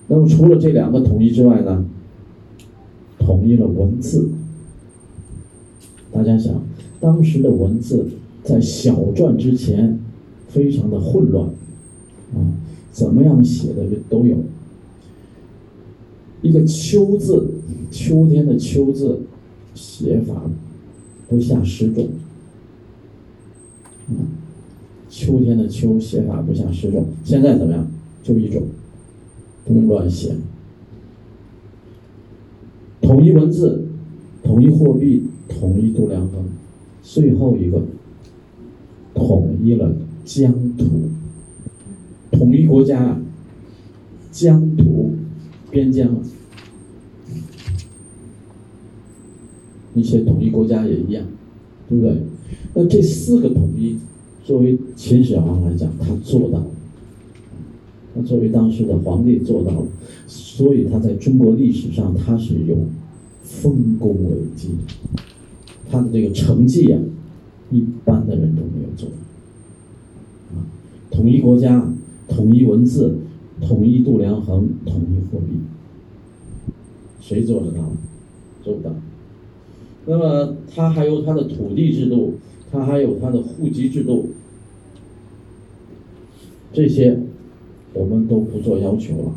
那么除了这两个统一之外呢，统一了文字。大家想，当时的文字在小篆之前非常的混乱，啊，怎么样写的都有。一个“秋”字，秋天的“秋”字，写法不下十种。秋天的秋写法不下十种，现在怎么样？就一种，不用乱写。统一文字，统一货币，统一度量衡，最后一个统一了疆土，统一国家，疆土边疆。一些统一国家也一样，对不对？那这四个统一，作为秦始皇来讲，他做到了。他作为当时的皇帝做到了，所以他在中国历史上他是有丰功伟绩，他的这个成绩啊，一般的人都没有做。啊，统一国家，统一文字，统一度量衡，统一货币，谁做得到？做不到。那么他还有他的土地制度，他还有他的户籍制度，这些我们都不做要求了，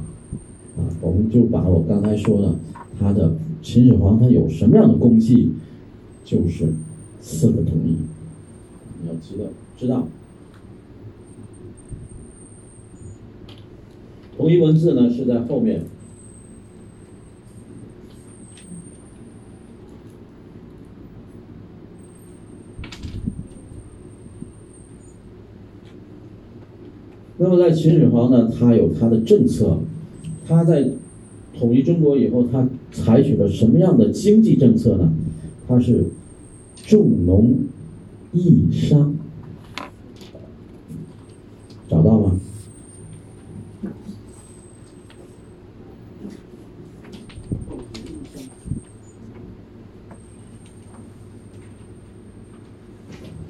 啊，我们就把我刚才说的他的秦始皇他有什么样的功绩，就是四个统一，你要知道知道，统一文字呢是在后面。那么在秦始皇呢，他有他的政策，他在统一中国以后，他采取了什么样的经济政策呢？他是重农抑商，找到吗？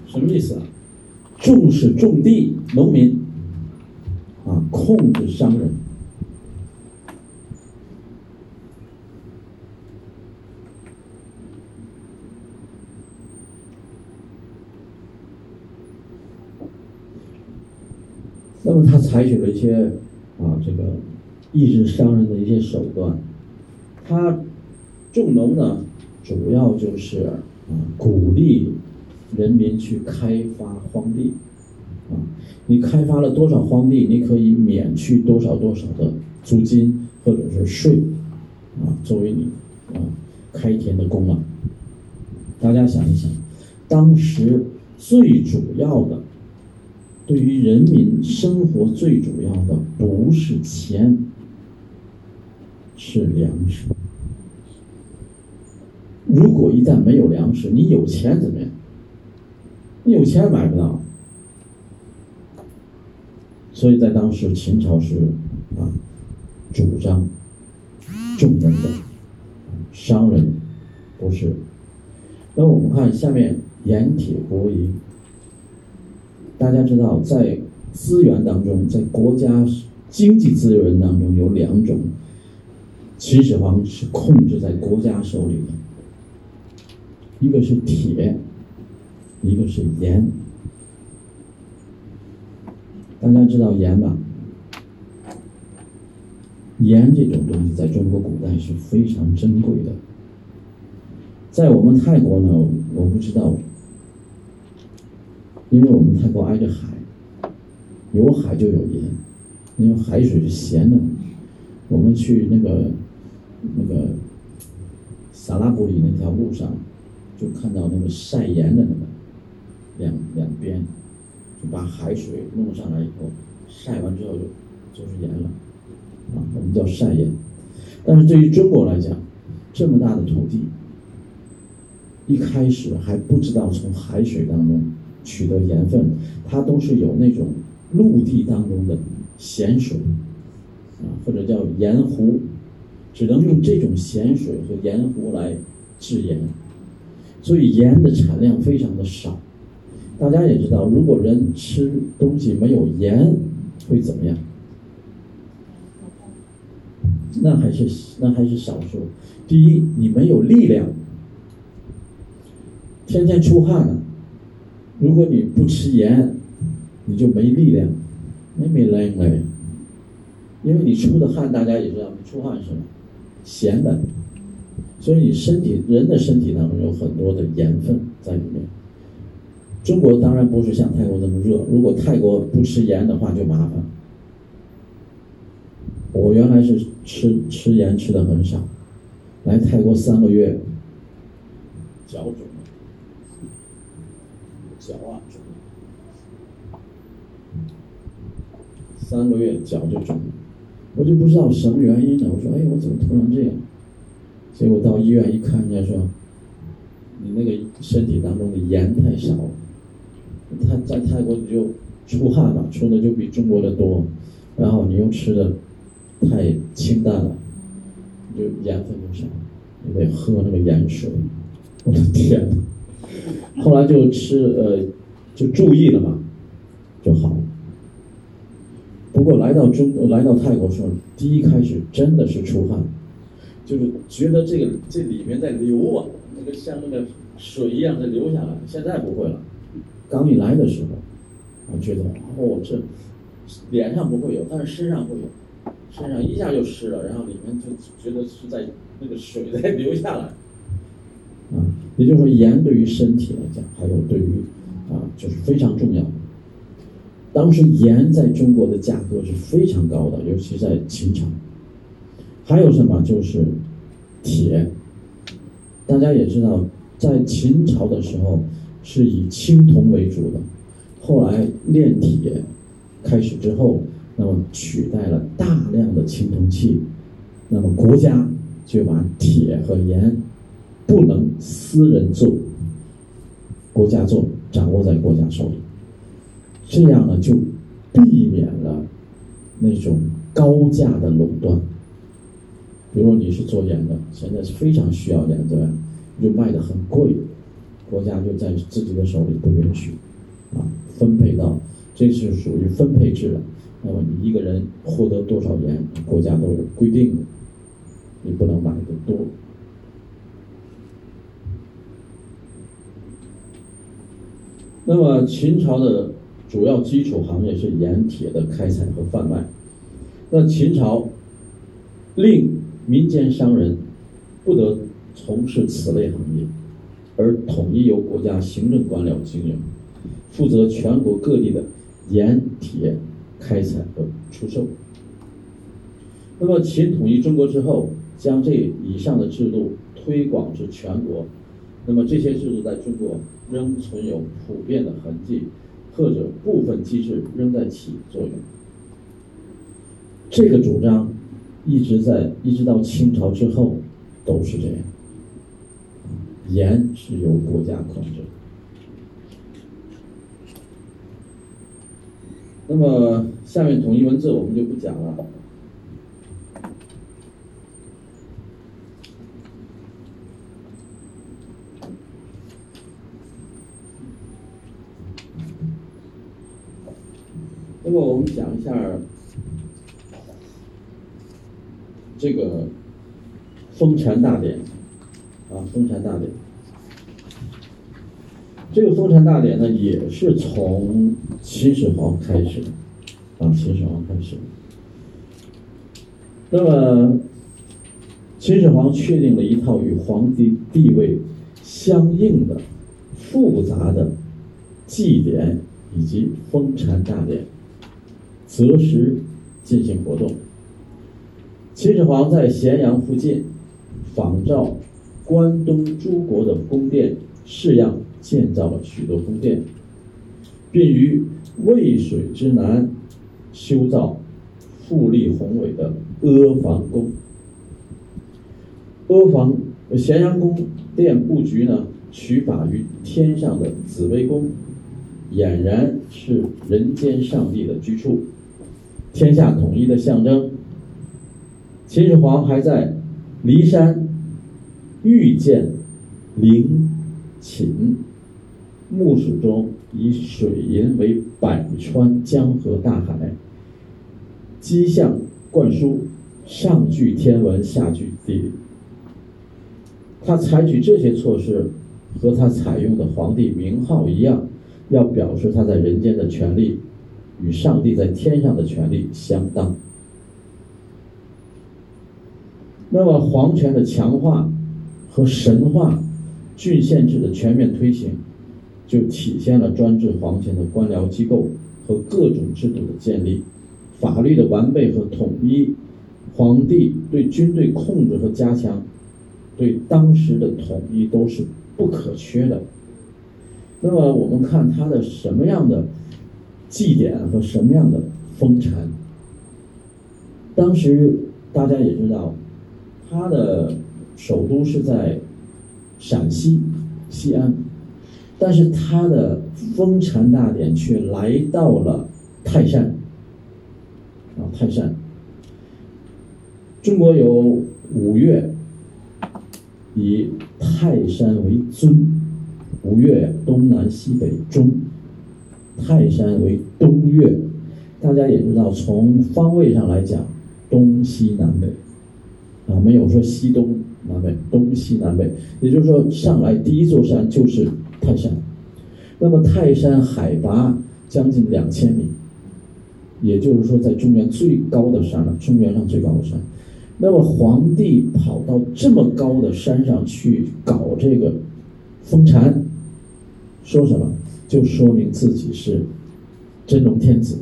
什么意思啊？重视种地，农民。控制商人，那么他采取了一些啊，这个抑制商人的一些手段。他种农呢，主要就是啊，鼓励人民去开发荒地。你开发了多少荒地，你可以免去多少多少的租金或者是税，啊，作为你啊开田的功劳。大家想一想，当时最主要的，对于人民生活最主要的不是钱，是粮食。如果一旦没有粮食，你有钱怎么样？你有钱买不到。所以在当时，秦朝是啊，主张重农的商人不是。那我们看下面盐铁国营，大家知道，在资源当中，在国家经济资源当中有两种，秦始皇是控制在国家手里的，一个是铁，一个是盐。大家知道盐吧？盐这种东西在中国古代是非常珍贵的。在我们泰国呢，我不知道，因为我们泰国挨着海，有海就有盐，因为海水是咸的。我们去那个那个萨拉布里那条路上，就看到那个晒盐的那个两两边。就把海水弄上来以后，晒完之后就就是盐了，啊，我们叫晒盐。但是对于中国来讲，这么大的土地，一开始还不知道从海水当中取得盐分，它都是有那种陆地当中的咸水，啊，或者叫盐湖，只能用这种咸水和盐湖来制盐，所以盐的产量非常的少。大家也知道，如果人吃东西没有盐，会怎么样？那还是那还是少数。第一，你没有力量，天天出汗了。如果你不吃盐，你就没力量，没没力量。因为你出的汗，大家也知道，你出汗是什么？咸的。所以你身体人的身体当中有很多的盐分在里面。中国当然不是像泰国那么热，如果泰国不吃盐的话就麻烦。我原来是吃吃盐吃的很少，来泰国三个月，脚肿了，脚啊肿了，三个月脚就肿了，我就不知道什么原因呢。我说，哎，我怎么突然这样？结果到医院一看，人家说，你那个身体当中的盐太少了。他在泰国你就出汗嘛，出的就比中国的多，然后你又吃的太清淡了，就盐分就少，你得喝那个盐水。我的天呐，后来就吃呃，就注意了嘛，就好了。不过来到中来到泰国时候，第一开始真的是出汗。就是觉得这个这里面在流啊，那个像那个水一样在流下来。现在不会了，刚一来的时候，我觉得哦，这脸上不会有，但是身上会有，身上一下就湿了，然后里面就觉得是在那个水在流下来。啊，也就是说，盐对于身体来讲，还有对于啊，就是非常重要。当时盐在中国的价格是非常高的，尤其在秦朝。还有什么？就是铁。大家也知道，在秦朝的时候是以青铜为主的，后来炼铁开始之后，那么取代了大量的青铜器，那么国家就把铁和盐不能私人做，国家做，掌握在国家手里，这样呢就避免了那种高价的垄断。比如你是做盐的，现在是非常需要盐，对吧？就卖的很贵，国家就在自己的手里不允许，啊，分配到，这是属于分配制的。那么你一个人获得多少盐，国家都有规定的，你不能买的多。那么秦朝的主要基础行业是盐铁的开采和贩卖。那秦朝令民间商人不得从事此类行业，而统一由国家行政官僚经营，负责全国各地的盐铁开采和出售。那么秦统一中国之后，将这以上的制度推广至全国，那么这些制度在中国仍存有普遍的痕迹，或者部分机制仍在起作用。这个主张。一直在，一直到清朝之后，都是这样。盐是由国家控制。那么下面统一文字我们就不讲了。那么我们讲一下。这个封禅大典啊，封禅大典，这个封禅大典呢，也是从秦始皇开始啊，秦始皇开始。那么，秦始皇确定了一套与皇帝地位相应的复杂的祭典以及封禅大典，择时进行活动。秦始皇在咸阳附近仿照关东诸国的宫殿式样建造了许多宫殿，并于渭水之南修造富丽宏伟的阿房宫。阿房咸阳宫殿布局呢，取法于天上的紫微宫，俨然是人间上帝的居处，天下统一的象征。秦始皇还在骊山遇见陵寝，墓室中以水银为百川江河大海，基象灌输，上具天文，下具地理。他采取这些措施，和他采用的皇帝名号一样，要表示他在人间的权利与上帝在天上的权利相当。那么皇权的强化和神话郡县制的全面推行，就体现了专制皇权的官僚机构和各种制度的建立，法律的完备和统一，皇帝对军队控制和加强，对当时的统一都是不可缺的。那么我们看他的什么样的祭典和什么样的封禅？当时大家也知道，他的首都是在陕西西安，但是他的封禅大典却来到了泰山啊，泰山。中国有五岳，以泰山为尊。五岳东南西北中，泰山为东岳。大家也知道，从方位上来讲，东西南北啊，没有说西东南北，东西南北。也就是说，上来第一座山就是泰山。那么泰山海拔将近两千米，也就是说，在中原最高的山了，中原上最高的山。那么皇帝跑到这么高的山上去搞这个封禅。说什么，就说明自己是真龙天子。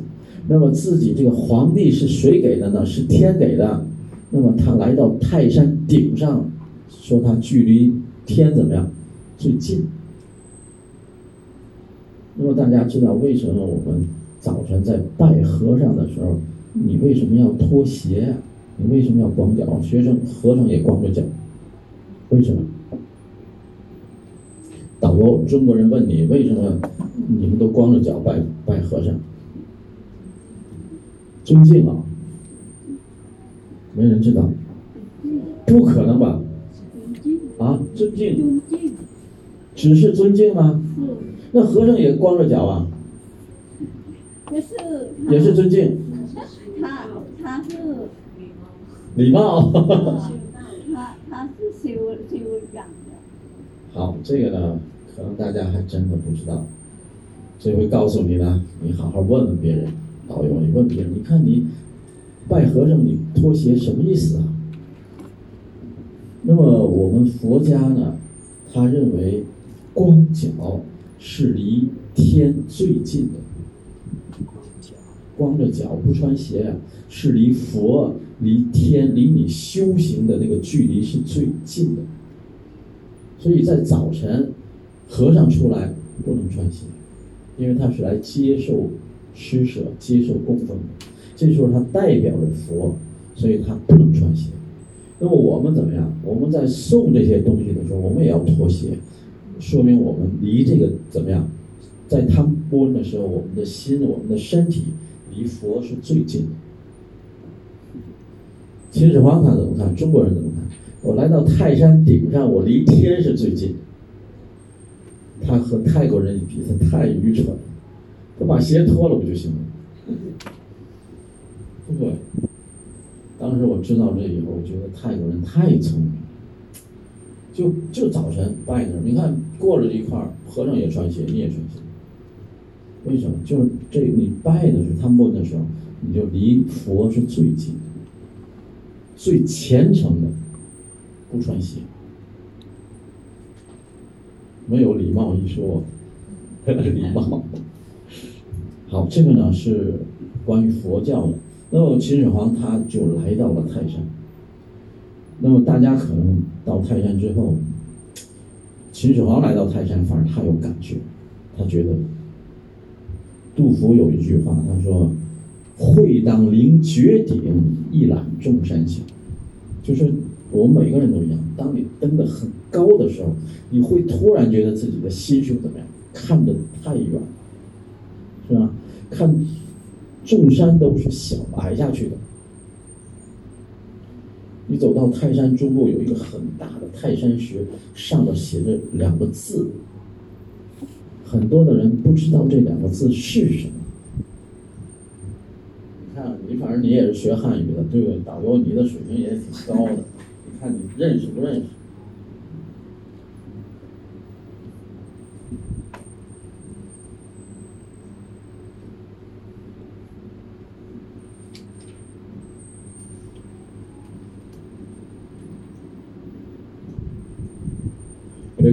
那么自己这个皇帝是谁给的呢？是天给的。那么他来到泰山顶上，说他距离天怎么样最近？那么大家知道为什么我们早晨在拜和尚的时候，你为什么要脱鞋？你为什么要光脚？学生和尚也光着脚，为什么？导游，中国人问你为什么你们都光着脚拜拜和尚？尊敬啊，没人知道，不可能吧？啊，尊敬，只是尊敬吗？那和尚也光着脚啊？也是，也是尊敬。他他是礼貌。他他是修修养的。好，这个呢，可能大家还真的不知道。这回告诉你呢，你好好问问别人，导游，你问别人，你看你拜和尚，你脱鞋什么意思啊？那么我们佛家呢，他认为光脚是离天最近的，光着脚不穿鞋啊，是离佛、离天、离你修行的那个距离是最近的。所以在早晨，和尚出来不能穿鞋，因为他是来接受施舍、接受供奉的。这时候他代表着佛，所以他不能穿鞋。那么我们怎么样？我们在送这些东西的时候，我们也要脱鞋，说明我们离这个怎么样？在他们播的时候，我们的心、我们的身体离佛是最近的。秦始皇他怎么看？中国人怎么看？我来到泰山顶上，我离天是最近。他和泰国人一比，他太愚蠢了。他把鞋脱了不就行了？对不对？当时我知道这以后，我觉得泰国人太聪明。就就早晨拜那儿，你看过了这一块儿，和尚也穿鞋，你也穿鞋。为什么？就是这你拜的是他们的时候，你就离佛是最近的，最虔诚的。不穿鞋，没有礼貌一说，礼貌。好，这个呢是关于佛教的。那么秦始皇他就来到了泰山。那么大家可能到泰山之后，秦始皇来到泰山，反而他有感觉，他觉得，杜甫有一句话，他说：“会当凌绝顶，一览众山小。”就是。我们每个人都一样，当你登得很高的时候，你会突然觉得自己的心胸怎么样？看得太远，是吧？看众山都是小矮下去的。你走到泰山中部，有一个很大的泰山石，上面写着两个字，很多的人不知道这两个字是什么。你看，你反正你也是学汉语的，对不对？导游，你的水平也挺高的。你看你认识不认识？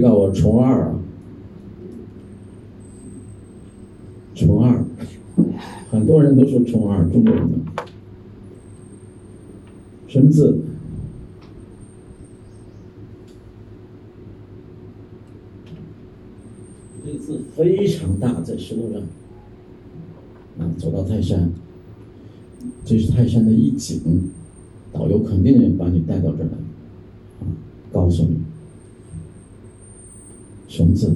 别告诉我重二啊，重二，很多人都说重二，中国人的什么字？这个字非常大，在石头上。啊，走到泰山，这是泰山的一景，导游肯定要把你带到这儿来，啊，告诉你，什么字？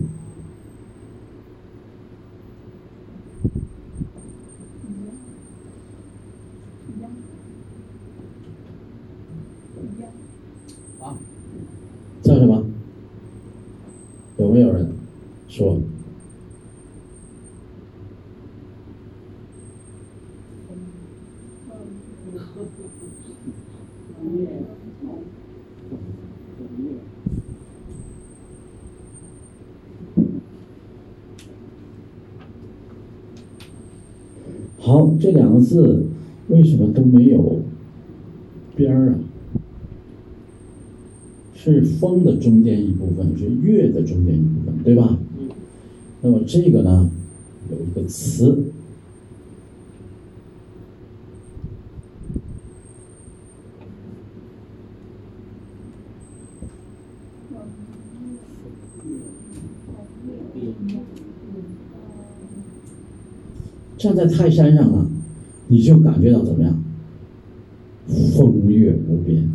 啊，叫什么？有没有人说？好，这两个字为什么都没有边儿啊？是风的中间一部分，是月的中间一部分，对吧？嗯。那么这个呢，有一个词，站在泰山上呢，你就感觉到怎么样？风月无边，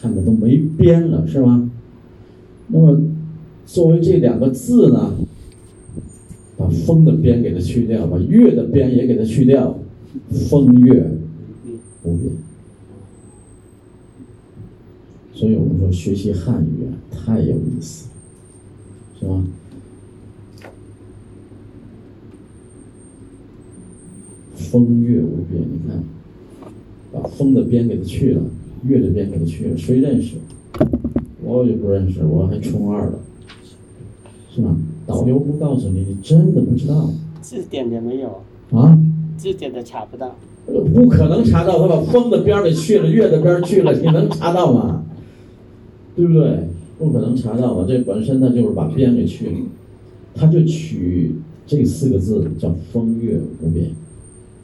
看的都没边了，是吧？那么作为这两个字呢，把风的边给它去掉，把月的边也给它去掉，风月无边。所以我们说学习汉语啊，太有意思了，是吧？风月无边，你看，把风的边给它去了，月的边给它去了，谁认识？我也不认识，我还冲二了，是吧？导游不告诉你，你真的不知道字典也没有，啊？字典的查不到。呃不可能查到，他把风的边儿给去了，月的边儿去了，你能查到吗？对不对？不可能查到嘛，这本身它就是把边给去了，它就取这四个字叫风月无边。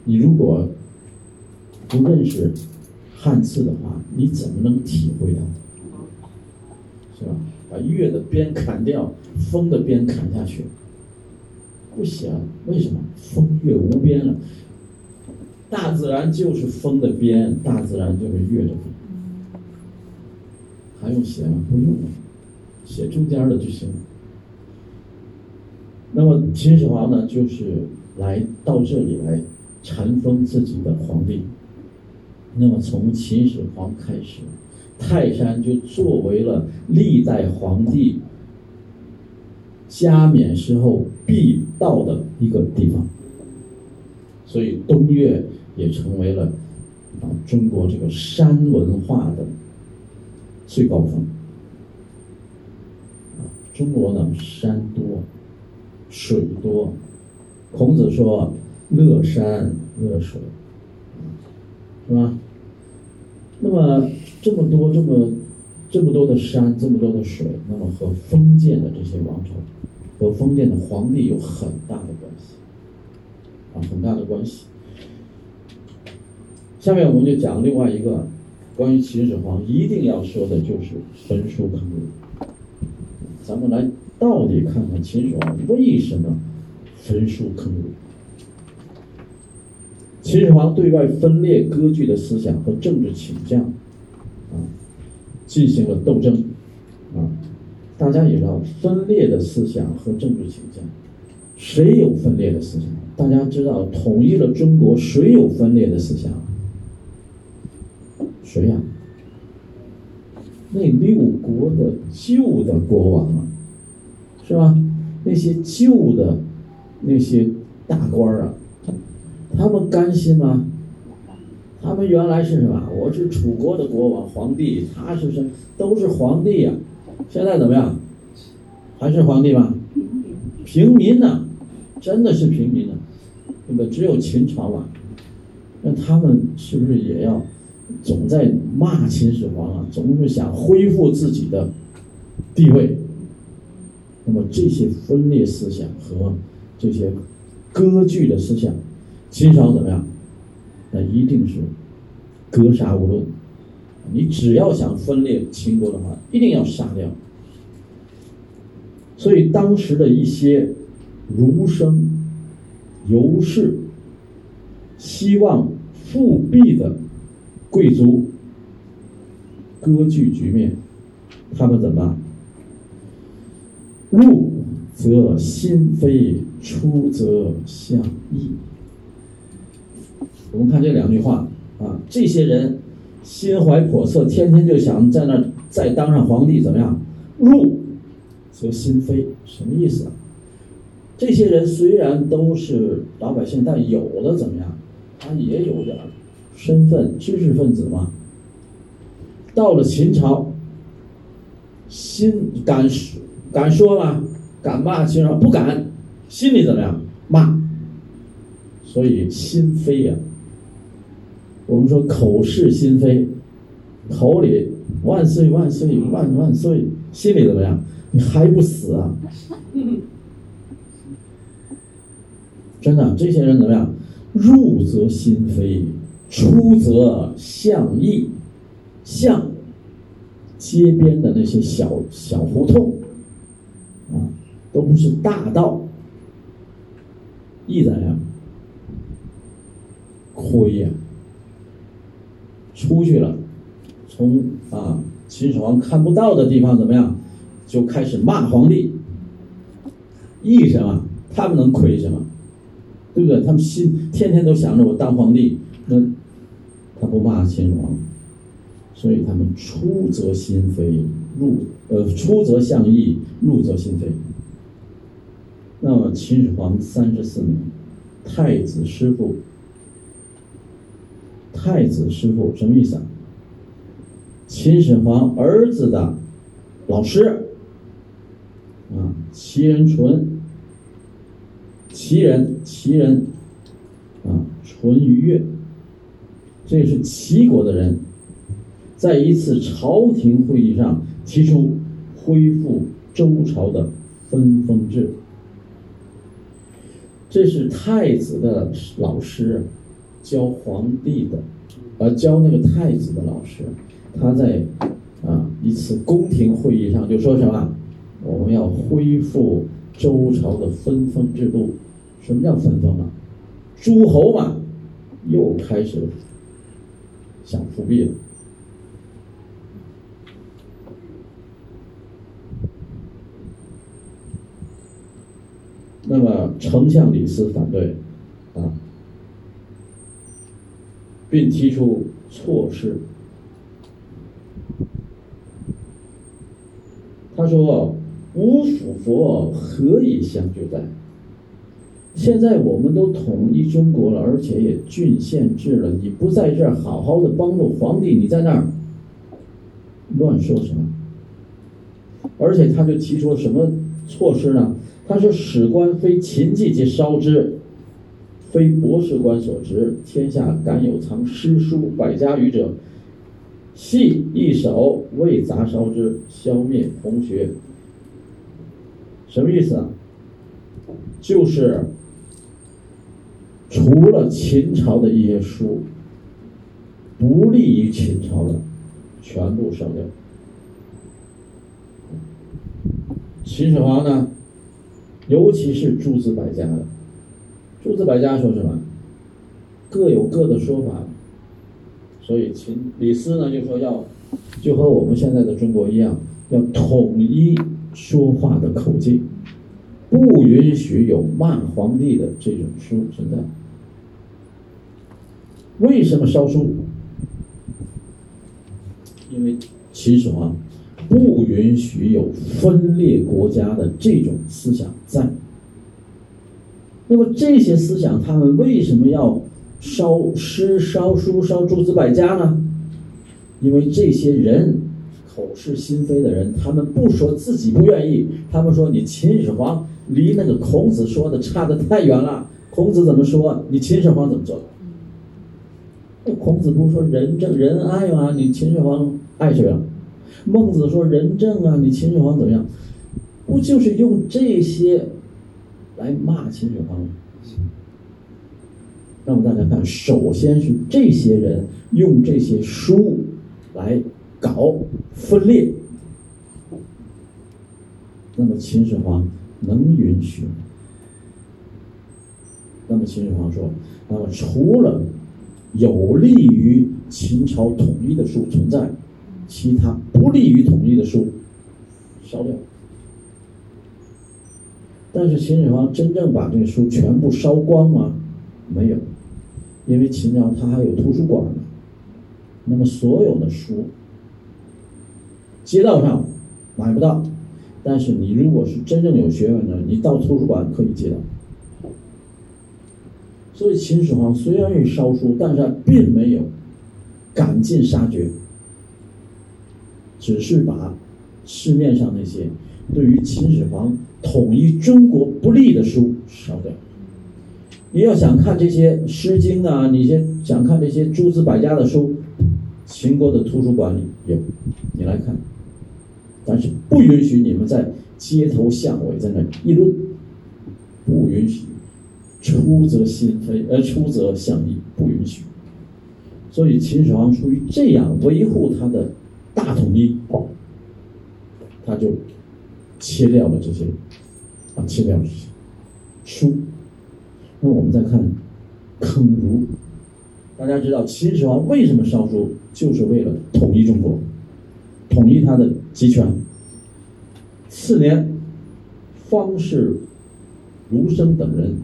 你如果不认识汉字的话，你怎么能体会到？是吧？把月的边砍掉，风的边砍下去，不行。为什么？风月无边了。大自然就是风的边，大自然就是月的边，还用写吗？不用了，写中间的就行了。那么秦始皇呢，就是来到这里来禅封自己的皇帝。那么从秦始皇开始，泰山就作为了历代皇帝加冕时候必到的一个地方。所以东岳也成为了啊中国这个山文化的最高峰。中国呢山多，水多，孔子说乐山乐水，是吧？那么这么多这么这么多的山，这么多的水，那么和封建的这些王朝和封建的皇帝有很大的关系。啊，很大的关系。下面我们就讲另外一个关于秦始皇一定要说的，就是焚书坑儒。咱们来到底看看秦始皇为什么焚书坑儒。秦始皇对外分裂割据的思想和政治倾向，啊，进行了斗争，啊，大家也知道分裂的思想和政治倾向。谁有分裂的思想？大家知道，统一了中国，谁有分裂的思想？谁呀、那六国的旧的国王啊，是吧？那些旧的那些大官儿啊，他们甘心吗？他们原来是什么？我是楚国的国王，皇帝，他是什么？都是皇帝呀、现在怎么样？还是皇帝吗？平民呢、真的是平民呢、对吧？只有秦朝啊，那他们是不是也要总在骂秦始皇啊？总是想恢复自己的地位。那么这些分裂思想和这些割据的思想，秦朝怎么样？那一定是格杀勿论。你只要想分裂秦国的话，一定要杀掉。所以当时的一些儒生、游士，希望复辟的贵族，割据局面，他们怎么？入则心非，出则相异。我们看这两句话啊，这些人心怀叵测，天天就想在那儿再当上皇帝，怎么样？入则心非，什么意思啊？这些人虽然都是老百姓，但有的怎么样？他也有点身份，知识分子嘛。到了秦朝，心敢说敢说吗？敢骂秦朝？不敢，心里怎么样？骂。所以心非呀。我们说口是心非，口里万岁万岁万万岁，心里怎么样？你还不死啊？真的，这些人怎么样？入则心非，出则相异。相，街边的那些小小胡同，啊，都不是大道。义怎样？亏呀！出去了，从啊秦始皇看不到的地方怎么样，就开始骂皇帝。义什么？他们能亏什么？对不对？他们心天天都想着我当皇帝，那他不骂秦始皇，所以他们出则心非，入呃出则相异，入则心非。那么秦始皇三十四年，太子师傅。太子师傅什么意思啊？秦始皇儿子的老师。啊，齐人淳，齐人齐人。啊，淳于越，这是齐国的人，在一次朝廷会议上提出恢复周朝的分封制，这是太子的老师。教皇帝的，呃，教那个太子的老师，他在啊一次宫廷会议上就说什么？我们要恢复周朝的分封制度。什么叫分封啊？诸侯嘛，又开始想复辟了。那么丞相李斯反对，啊。并提出措施。他说：“五辅佛何以相救哉？现在我们都统一中国了，而且也郡县制了，你不在这儿好好的帮助皇帝，你在那儿乱说什么？而且他就提出了什么措施呢？他说：‘史官非秦季即烧之。’”非博士官所职，天下敢有藏诗书百家语者，系一手为杂烧之，消灭同学。什么意思啊？就是除了秦朝的一些书，不利于秦朝的，全部烧掉。秦始皇呢，尤其是诸子百家的。诸子百家说什么？各有各的说法，所以秦李斯呢就说要，就和我们现在的中国一样，要统一说话的口径，不允许有骂皇帝的这种书存在。为什么烧书？因为秦始皇不允许有分裂国家的这种思想在。那么这些思想，他们为什么要烧诗、烧书、烧诸子百家呢？因为这些人口是心非的人，他们不说自己不愿意，他们说你秦始皇离那个孔子说的差的太远了。孔子怎么说，你秦始皇怎么做的？那？孔子不是说仁政仁爱吗？你秦始皇爱谁了？孟子说仁政啊，你秦始皇怎么样？不就是用这些来骂秦始皇吗？那么大家看，首先是这些人用这些书来搞分裂，那么秦始皇能允许吗？那么秦始皇说，那么除了有利于秦朝统一的书存在，其他不利于统一的书烧掉。但是秦始皇真正把这个书全部烧光吗？没有，因为秦朝它还有图书馆呢。那么所有的书，街道上买不到，但是你如果是真正有学问的，你到图书馆可以借到。所以秦始皇虽然是烧书，但是他并没有赶尽杀绝，只是把市面上那些对于秦始皇统一中国不利的书烧掉。你要想看这些《诗经》啊，你先想看这些诸子百家的书，秦国的图书馆里有，你来看。但是不允许你们在街头巷尾在那议论，不允许。出则心非，呃出则相异，不允许。所以秦始皇出于这样维护他的大统一，他就切掉了这些，啊，切掉这些书。那我们再看坑儒，大家知道秦始皇为什么烧书，就是为了统一中国，统一他的集权。次年，方士儒生等人。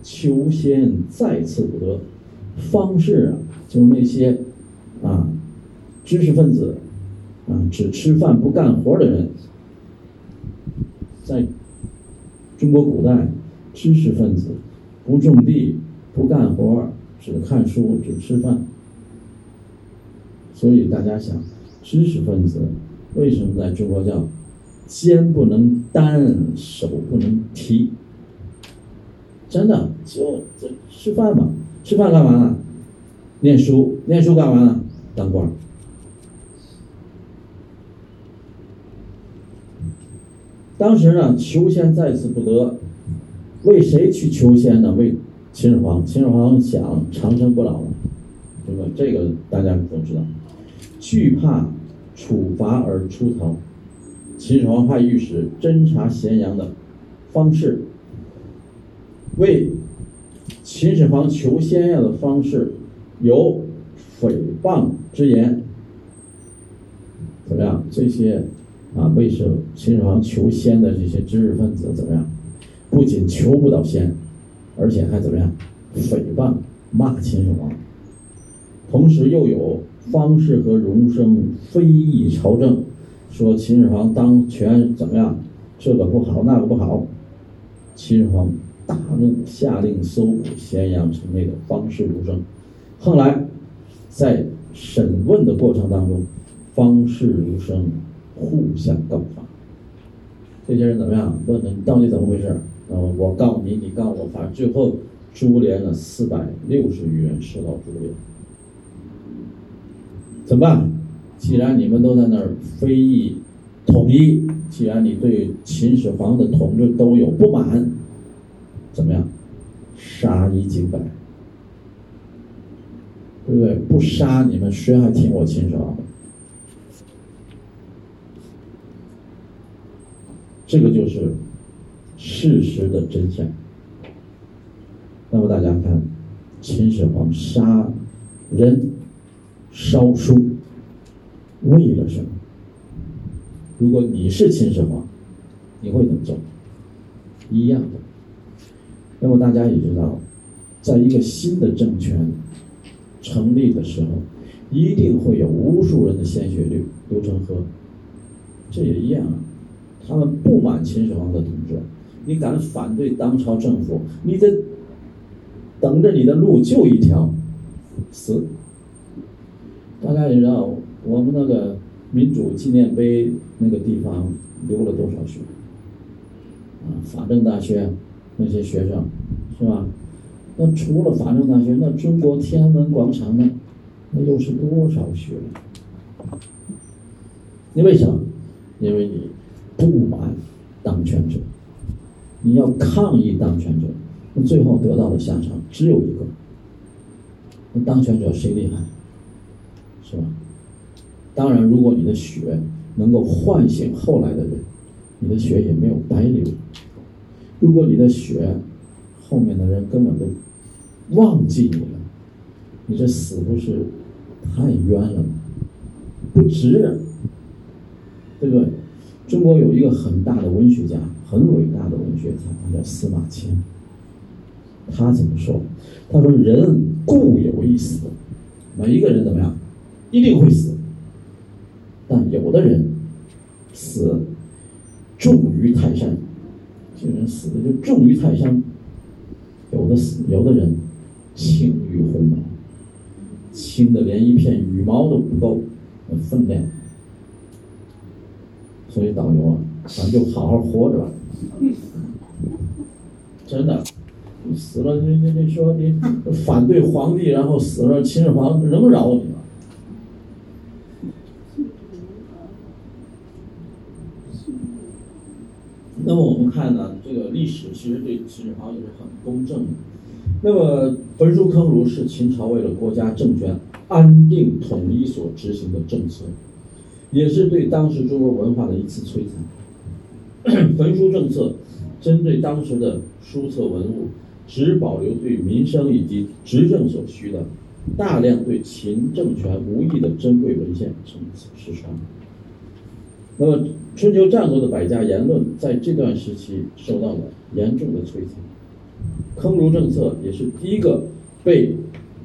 求仙再次不得，方士啊，就是那些啊知识分子啊，只吃饭不干活的人，在中国古代，知识分子不种地、不干活，只看书、只吃饭。所以大家想，知识分子为什么在中国叫肩不能担，手不能提？真的就这吃饭嘛？吃饭干嘛呢？念书，念书干嘛呢？当官。当时呢，求仙再次不得，为谁去求仙呢？为秦始皇。秦始皇想长生不老嘛，对？这个大家都知道。惧怕处罚而出逃，秦始皇派御史侦查咸阳的方式。为秦始皇求仙药的方式有诽谤之言，怎么样？这些啊，为是秦始皇求仙的这些知识分子怎么样？不仅求不到仙，而且还怎么样？诽谤骂秦始皇，同时又有方士和儒生非议朝政，说秦始皇当权怎么样？这个不好，那个不好，秦始皇。大怒，下令搜捕咸阳城内的方士儒生。后来，在审问的过程当中，方士儒生互相告发。这些人怎么样？问你到底怎么回事？呃，我告你，你告我，反正最后株连了四百六十余人受到株连。怎么办？既然你们都在那儿非议统一，既然你对秦始皇的统治都有不满。怎么样？杀一儆百，对不对？不杀你们，谁还听我秦始皇？这个就是事实的真相。那么大家看，秦始皇杀人、烧书，为了什么？如果你是秦始皇，你会怎么做？一样的。那么大家也知道，在一个新的政权成立的时候，一定会有无数人的鲜血流流成河。这也一样啊，他们不满秦始皇的统治，你敢反对当朝政府，你的等着你的路就一条，死。大家也知道，我们那个民主纪念碑那个地方流了多少血？啊，法政大学。那些学生，是吧？那除了法政大学，那中国天安门广场呢？那又是多少血？你为什么？因为你不满当权者，你要抗议当权者，那最后得到的下场只有一个。那当权者谁厉害？是吧？当然，如果你的血能够唤醒后来的人，你的血也没有白流。如果你的血后面的人根本都忘记你了，你这死不是太冤了吗？不值，对不对？中国有一个很大的文学家，很伟大的文学家，他叫司马迁。他怎么说？他说：“人固有一死，每一个人怎么样，一定会死。但有的人死重于泰山，这人死的就重于泰山；有的死，有的人轻于鸿毛，轻的连一片羽毛都不够的分量。所以导游啊，咱就好好活着吧，真的。”你死了，你你你说你反对皇帝，然后死了，秦始皇能饶你吗？那么我们看呢，这个历史其实对秦始皇也是很公正的。那么焚书坑儒是秦朝为了国家政权安定统一所执行的政策，也是对当时中国文化的一次摧残。焚书政策针对当时的书册文物。只保留对民生以及执政所需的大量对秦政权无益的珍贵文献，从此失传。那么，春秋战国的百家言论在这段时期受到了严重的摧残。坑儒政策也是第一个被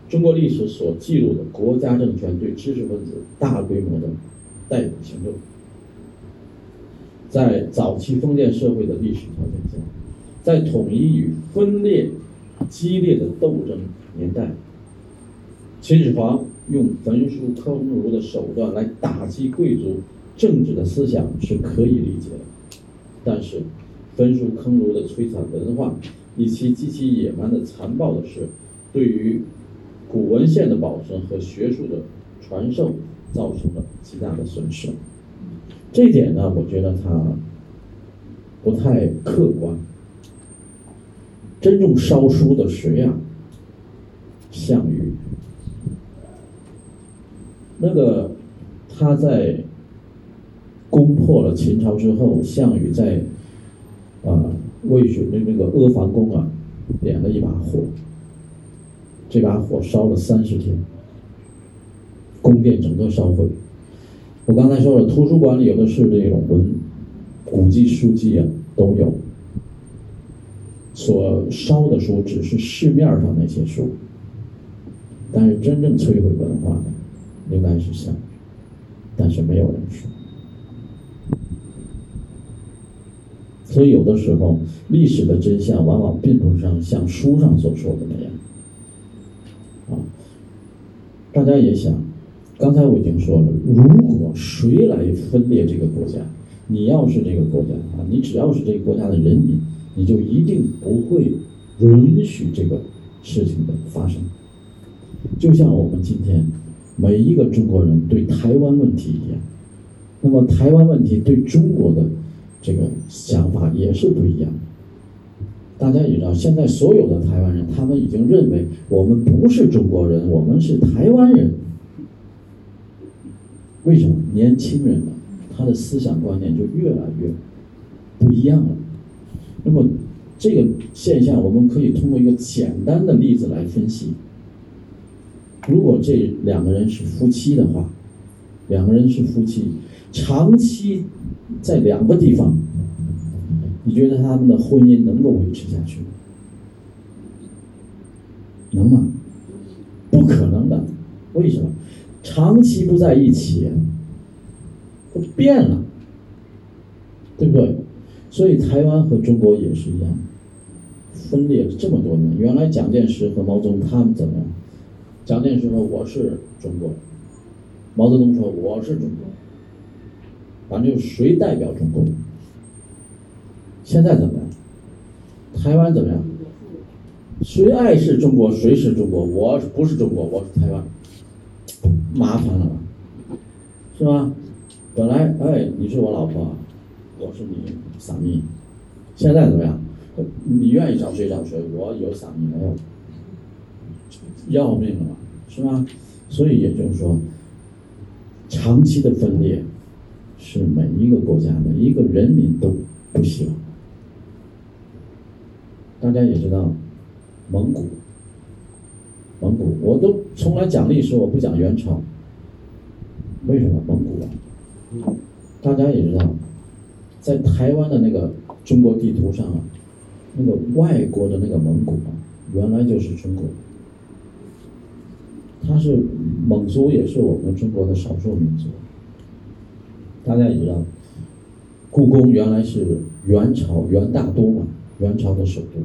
中国历史所记录的国家政权对知识分子大规模的逮捕行动。在早期封建社会的历史条件下。在统一与分裂激烈的斗争年代，秦始皇用焚书坑儒的手段来打击贵族政治的思想是可以理解的。但是，焚书坑儒的摧残文化以及极其野蛮的残暴的事，对于古文献的保存和学术的传授造成了极大的损失。这点呢，我觉得他不太客观。真正烧书的谁呀？项羽。那个他在攻破了秦朝之后，项羽在啊渭水的那个阿房宫啊点了一把火，这把火烧了三十天，宫殿整个烧毁。我刚才说了，图书馆里有的是这种文古籍书籍啊，都有。所烧的书只是市面上那些书，但是真正摧毁文化的应该是项羽，但是没有人说。所以有的时候历史的真相往往并不像像书上所说的那样。啊，大家也想，刚才我已经说了，如果谁来分裂这个国家，你要是这个国家啊，你只要是这个国家的人民。你就一定不会允许这个事情的发生，就像我们今天每一个中国人对台湾问题一样，那么台湾问题对中国的这个想法也是不一样的。大家也知道，现在所有的台湾人，他们已经认为我们不是中国人，我们是台湾人。为什么？年轻人呢，他的思想观念就越来越不一样了。那么，这个现象我们可以通过一个简单的例子来分析。如果这两个人是夫妻的话，两个人是夫妻，长期在两个地方，你觉得他们的婚姻能够维持下去吗？能吗？不可能的。为什么？长期不在一起，都变了，对不对？所以台湾和中国也是一样，分裂了这么多年。原来蒋介石和毛泽东他们怎么样？蒋介石说我是中国，毛泽东说我是中国，反正谁代表中国？现在怎么样？台湾怎么样？谁爱是中国，谁是中国？我不是中国，我是台湾，麻烦了吧？是吧？本来哎，你是我老婆，我是你撒咪，现在怎么样？你愿意找谁找谁，我有撒咪没有？要命了，是吧？所以也就是说，长期的分裂是每一个国家每一个人民都不希望。大家也知道，蒙古，蒙古，我都从来讲历史，我不讲元朝。为什么蒙古啊？大家也知道，在台湾的那个中国地图上啊，那个外国的那个蒙古啊，原来就是中国。他是蒙族，也是我们中国的少数民族。大家也知道，故宫原来是元朝元大都嘛，元朝的首都，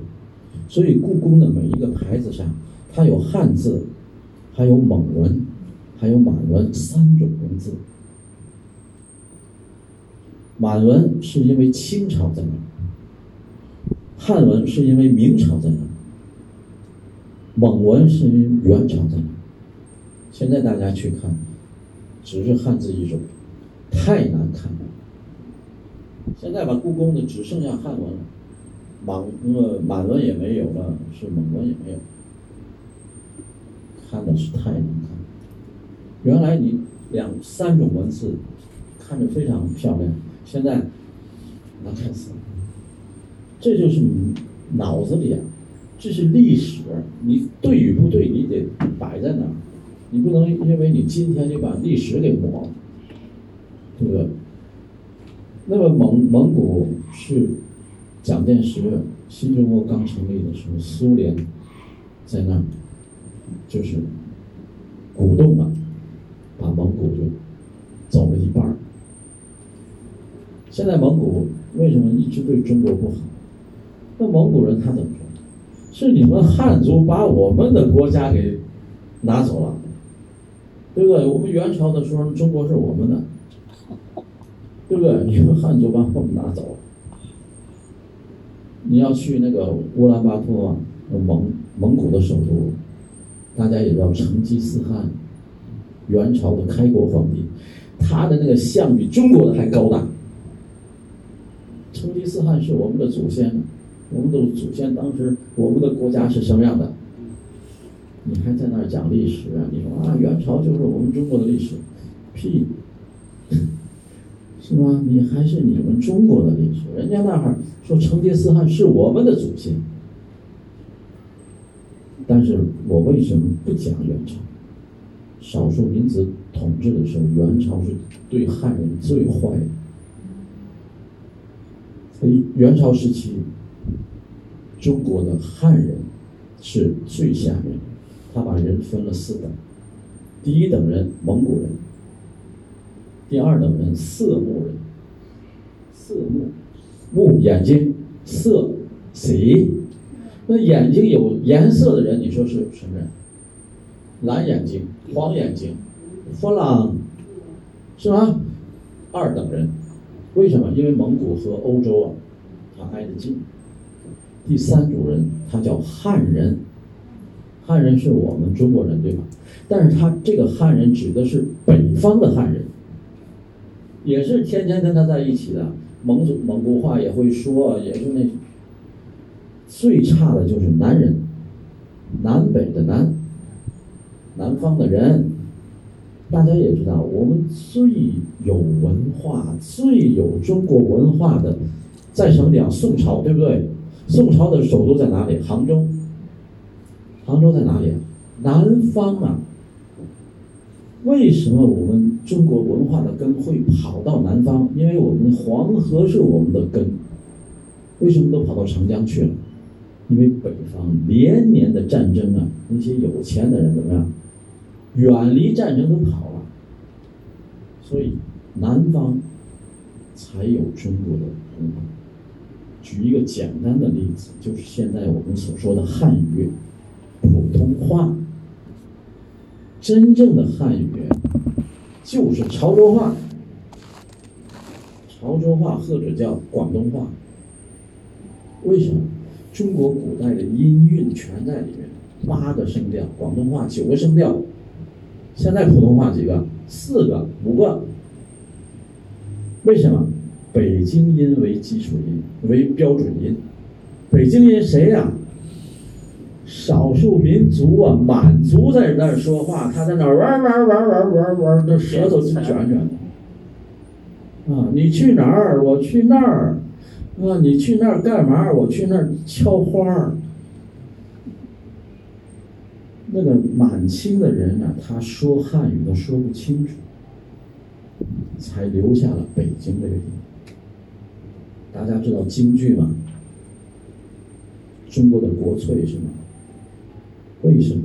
所以故宫的每一个牌子上，它有汉字，还有蒙文。还有满文三种文字，满文是因为清朝在那儿，汉文是因为明朝在那儿，蒙文是因为元朝在那儿。现在大家去看，只是汉字一种，太难看了。现在把故宫的只剩下汉文了，满呃满文也没有了，是蒙文也没有，看的是太难看。原来你两三种文字看着非常漂亮，现在难看死了。这就是你脑子里啊，这是历史，你对与不对，你得摆在那儿，你不能因为你今天就把历史给抹了，对不对？那么蒙蒙古是蒋介石新中国刚成立的时候，苏联在那儿就是鼓动了。把蒙古就走了一半儿。现在蒙古为什么一直对中国不好？那蒙古人他怎么说？是你们汉族把我们的国家给拿走了，对不对？我们元朝的时候，中国是我们的，对不对？你们汉族把我们拿走了。你要去那个乌兰巴托，蒙蒙古的首都，大家也知道成吉思汗。元朝的开国皇帝，他的那个像比中国的还高大。成吉思汗是我们的祖先，我们的祖先当时我们的国家是什么样的？你还在那儿讲历史啊？你说啊，元朝就是我们中国的历史，屁，[laughs] 是吗？你还是你们中国的历史，人家那儿说成吉思汗是我们的祖先，但是我为什么不讲元朝？少数民族统治的时候，元朝是对汉人最坏的。所以元朝时期，中国的汉人是最下面，他把人分了四等：第一等人蒙古人，第二等人色目人，色目。目眼睛，色。谁，那眼睛有颜色的人，你说是什么人？蓝眼睛、黄眼睛、弗朗，是吧？二等人，为什么？因为蒙古和欧洲啊，它挨得近。第三组人，他叫汉人，汉人是我们中国人，对吧？但是他这个汉人指的是北方的汉人，也是天天跟他在一起的，蒙族蒙古话也会说，也是那。最差的就是南人，南北的南。南方的人，大家也知道，我们最有文化、最有中国文化的，在什么地方？宋朝，对不对？宋朝的首都在哪里？杭州。杭州在哪里？南方啊。为什么我们中国文化的根会跑到南方？因为我们黄河是我们的根。为什么都跑到长江去了？因为北方连年的战争啊，那些有钱的人怎么样？远离战争都跑了，所以南方才有中国的文化。举一个简单的例子，就是现在我们所说的汉语、普通话。真正的汉语就是潮州话，潮州话或者叫广东话。为什么？中国古代的音韵全在里面，八个声调，广东话九个声调。现在普通话几个？四个、五个，为什么？北京音为基础音，为标准音。北京音谁呀、少数民族啊，满族在那儿说话，他在那儿玩玩玩玩玩玩，这舌头卷卷的。啊，你去哪儿？我去那儿。啊，你去那儿干嘛？我去那儿敲花儿。那个满清的人呢、他说汉语都说不清楚，才留下了北京这个地。大家知道京剧吗？中国的国粹是吗？为什么？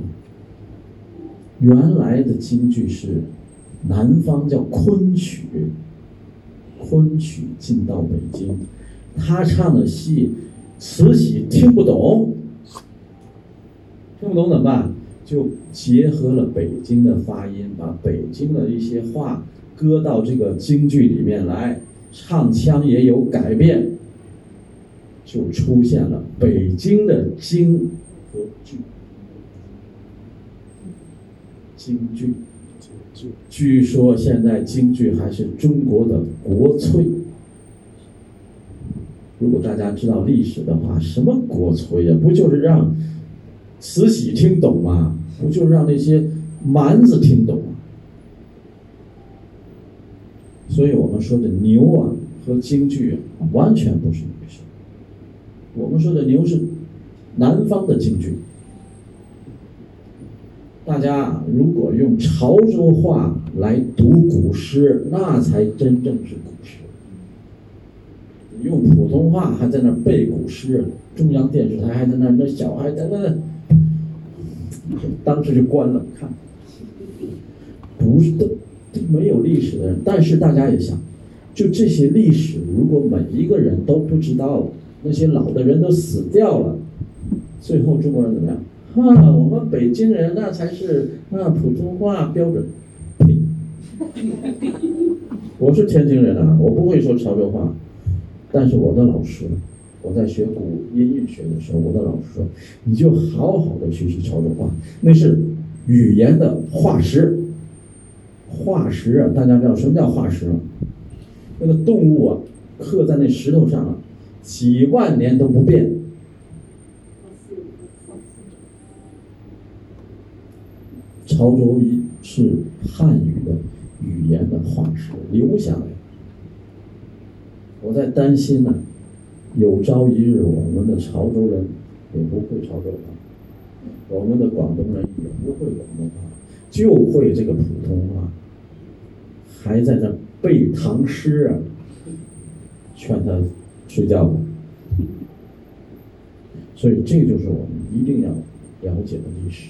原来的京剧是南方叫昆曲，昆曲进到北京，他唱的戏慈禧听不懂，听不懂怎么办？就结合了北京的发音，把北京的一些话搁到这个京剧里面来，唱腔也有改变，就出现了北京的京和剧。京剧，据说现在京剧还是中国的国粹。如果大家知道历史的话，什么国粹呀？不就是让慈禧听懂吗？不就是让那些蛮子听懂吗？所以我们说的牛啊和京剧啊完全不是一回事。我们说的牛是南方的京剧。大家如果用潮州话来读古诗，那才真正是古诗。你用普通话还在那背古诗，中央电视台还在那，那小孩在那，当时就关了看。不是没有历史的人，但是大家也想，就这些历史，如果每一个人都不知道，那些老的人都死掉了，最后中国人怎么样？啊，我们北京人那才是啊普通话标准。呸！[laughs] 我是天津人啊，我不会说潮州话，但是我的老师，我在学古音韵学的时候，我的老师说，你就好好的学习潮州话，那是语言的化石。化石啊，大家知道什么叫化石吗？那个动物啊，刻在那石头上啊，几万年都不变。潮州语是汉语的语言的化石留下来。我在担心呢，有朝一日我们的潮州人也不会潮州话，我们的广东人也不会广东话，就会这个普通话，还在那背唐诗啊，劝他睡觉吧。所以这就是我们一定要了解的历史，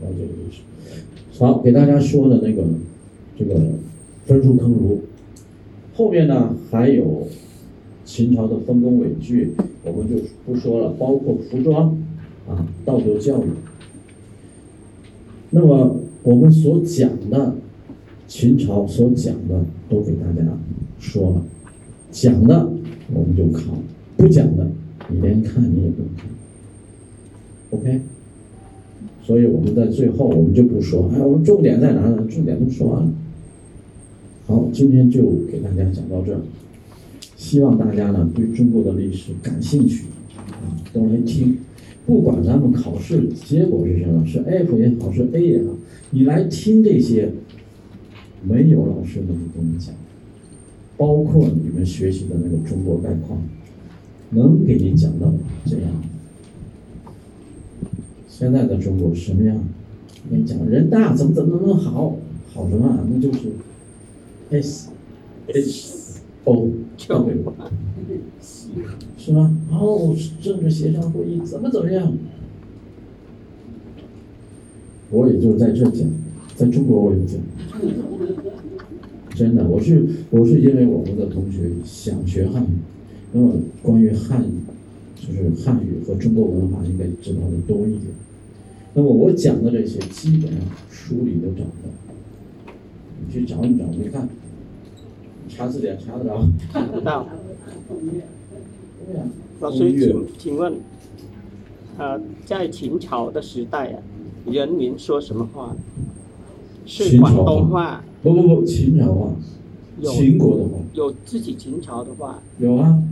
了解历史。好，给大家说的那个这个分数坑儒，后面呢还有秦朝的丰功伟绩，我们就不说了，包括服装啊、道德教育。那么我们所讲的秦朝所讲的都给大家说了，讲的我们就考，不讲的你连看你也不用看。OK，所以我们在最后我们就不说，哎，我们重点在哪呢？重点都说完了。好，今天就给大家讲到这儿，希望大家呢对中国的历史感兴趣啊，都来听。不管咱们考试结果是什么，是 F 也好，是 A 也好，你来听这些，没有老师能跟你讲，包括你们学习的那个中国概况，能给你讲到这样。现在的中国什么样？我跟你讲，人大怎么怎么怎么好，好什么？那就是 S H O 教会是吗？哦，政治协商会议怎么怎么样？我也就在这讲，在中国我也讲，真的，我是我是因为我们的同学想学汉语，那么关于汉语，就是汉语和中国文化应该知道的多一点。那么我讲的这些基本上书里都找到，去找你找，你看，查字典查得着。看得到。对呀、老师，请请问，呃，在秦朝的时代啊，人民说什么话？是广东话？话，不不不，秦朝话，有秦国的话。有自己秦朝的话，有啊，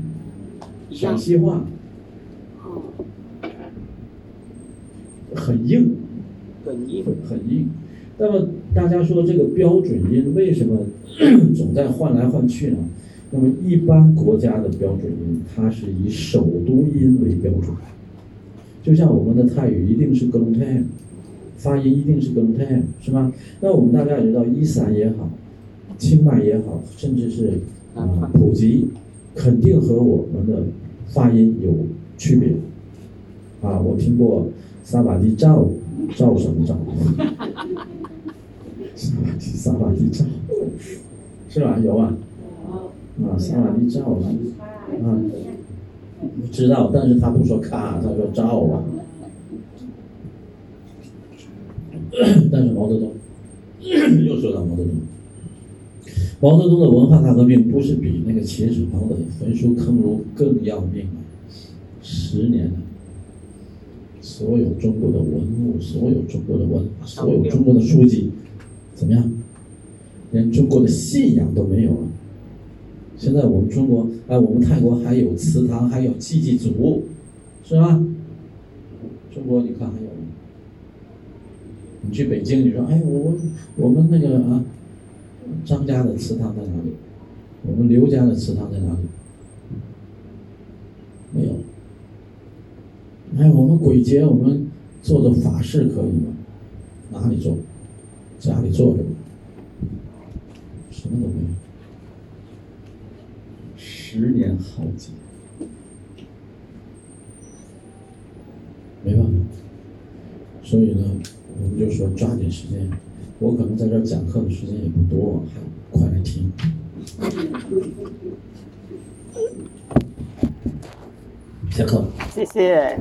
陕西话。哦，很硬，很硬，很硬。那么大家说这个标准音为什么 [coughs] 总在换来换去呢？那么一般国家的标准音，它是以首都音为标准，就像我们的泰语一定是格隆泰，发音一定是格隆泰，是吧？那我们大家也知道，伊斯兰也好，清迈也好，甚至是啊、普吉，肯定和我们的发音有区别。啊，我听过萨瓦迪赵，赵什么赵？萨瓦迪萨瓦迪赵，是吧？有啊，啊，萨瓦迪赵啊，啊，知道，但是他不说咔，他说照啊。但是毛泽东 [clears throat] 又说到毛泽东，毛泽东的文化大革命不是比那个秦始皇的焚书坑儒更要命吗？十年了。所有中国的文物，所有中国的文化，所有中国的书籍，怎么样？连中国的信仰都没有了。现在我们中国，哎，我们泰国还有祠堂，还有祭祭祖，是吧？中国你看还有吗？你去北京，你说，哎，我我们那个啊，张家的祠堂在哪里？我们刘家的祠堂在哪里？没有。哎，我们鬼节我们做做法事可以吗？哪里做？家里坐着吧，什么都没有。十年浩劫，没办法。所以呢，我们就说抓紧时间。我可能在这儿讲课的时间也不多，还快来听。下课。谢谢。